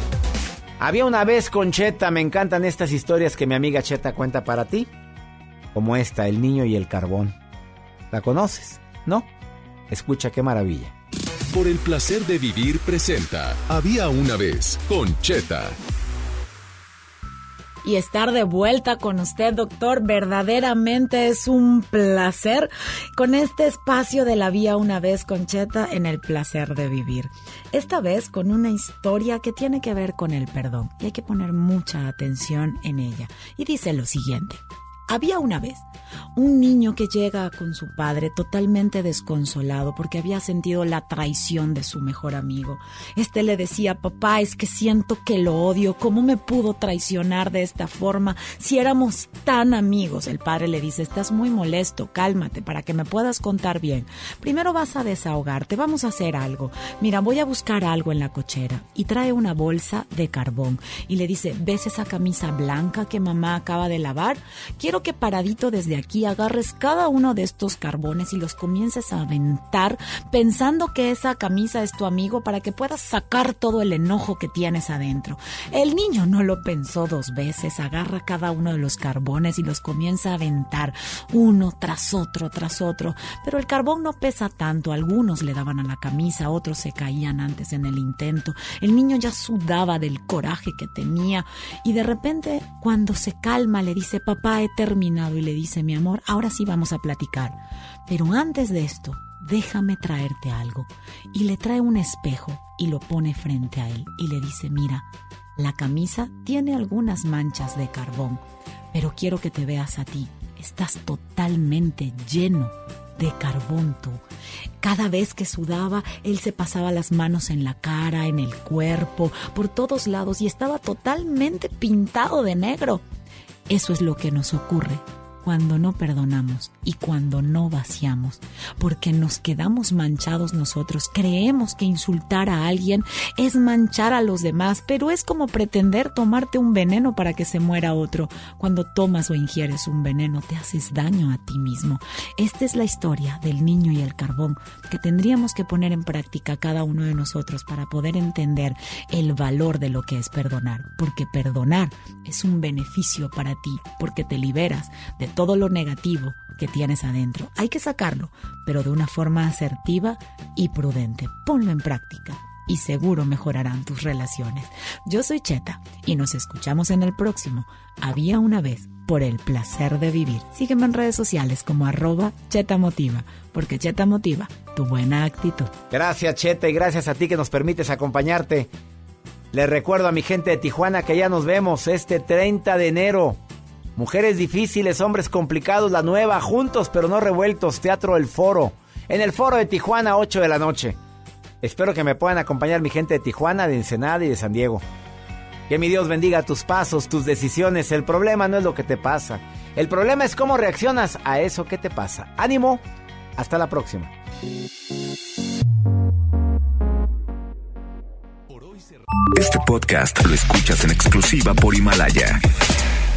Había una vez con Cheta, me encantan estas historias que mi amiga Cheta cuenta para ti. Como esta, El niño y el carbón. ¿La conoces? ¿No? Escucha qué maravilla. Por el placer de vivir presenta Había una vez con Cheta. Y estar de vuelta con usted, doctor. Verdaderamente es un placer con este espacio de la vía una vez con Cheta en el placer de vivir. Esta vez con una historia que tiene que ver con el perdón y hay que poner mucha atención en ella. Y dice lo siguiente. Había una vez un niño que llega con su padre totalmente desconsolado porque había sentido la traición de su mejor amigo. Este le decía, papá, es que siento que lo odio, ¿cómo me pudo traicionar de esta forma si éramos tan amigos? El padre le dice, estás muy molesto, cálmate para que me puedas contar bien. Primero vas a desahogarte, vamos a hacer algo. Mira, voy a buscar algo en la cochera y trae una bolsa de carbón y le dice, ¿ves esa camisa blanca que mamá acaba de lavar? Que paradito desde aquí agarres cada uno de estos carbones y los comiences a aventar pensando que esa camisa es tu amigo para que puedas sacar todo el enojo que tienes adentro. El niño no lo pensó dos veces, agarra cada uno de los carbones y los comienza a aventar uno tras otro, tras otro. Pero el carbón no pesa tanto, algunos le daban a la camisa, otros se caían antes en el intento. El niño ya sudaba del coraje que tenía y de repente cuando se calma le dice, papá, terminado y le dice, mi amor, ahora sí vamos a platicar. Pero antes de esto, déjame traerte algo. Y le trae un espejo y lo pone frente a él y le dice, mira, la camisa tiene algunas manchas de carbón, pero quiero que te veas a ti. Estás totalmente lleno de carbón tú. Cada vez que sudaba, él se pasaba las manos en la cara, en el cuerpo, por todos lados y estaba totalmente pintado de negro. Eso es lo que nos ocurre cuando no perdonamos y cuando no vaciamos, porque nos quedamos manchados nosotros. Creemos que insultar a alguien es manchar a los demás, pero es como pretender tomarte un veneno para que se muera otro. Cuando tomas o ingieres un veneno, te haces daño a ti mismo. Esta es la historia del niño y el carbón que tendríamos que poner en práctica cada uno de nosotros para poder entender el valor de lo que es perdonar, porque perdonar es un beneficio para ti, porque te liberas de todo lo negativo que tienes adentro. Hay que sacarlo, pero de una forma asertiva y prudente. Ponlo en práctica y seguro mejorarán tus relaciones. Yo soy Cheta y nos escuchamos en el próximo. Había una vez por el placer de vivir. Sígueme en redes sociales como arroba Cheta Motiva, porque Cheta Motiva tu buena actitud. Gracias, Cheta, y gracias a ti que nos permites acompañarte. Les recuerdo a mi gente de Tijuana que ya nos vemos este 30 de enero. Mujeres difíciles, hombres complicados, la nueva, juntos pero no revueltos, Teatro El Foro. En el Foro de Tijuana, 8 de la noche. Espero que me puedan acompañar mi gente de Tijuana, de Ensenada y de San Diego. Que mi Dios bendiga tus pasos, tus decisiones. El problema no es lo que te pasa. El problema es cómo reaccionas a eso que te pasa. Ánimo. Hasta la próxima. Este podcast lo escuchas en exclusiva por Himalaya.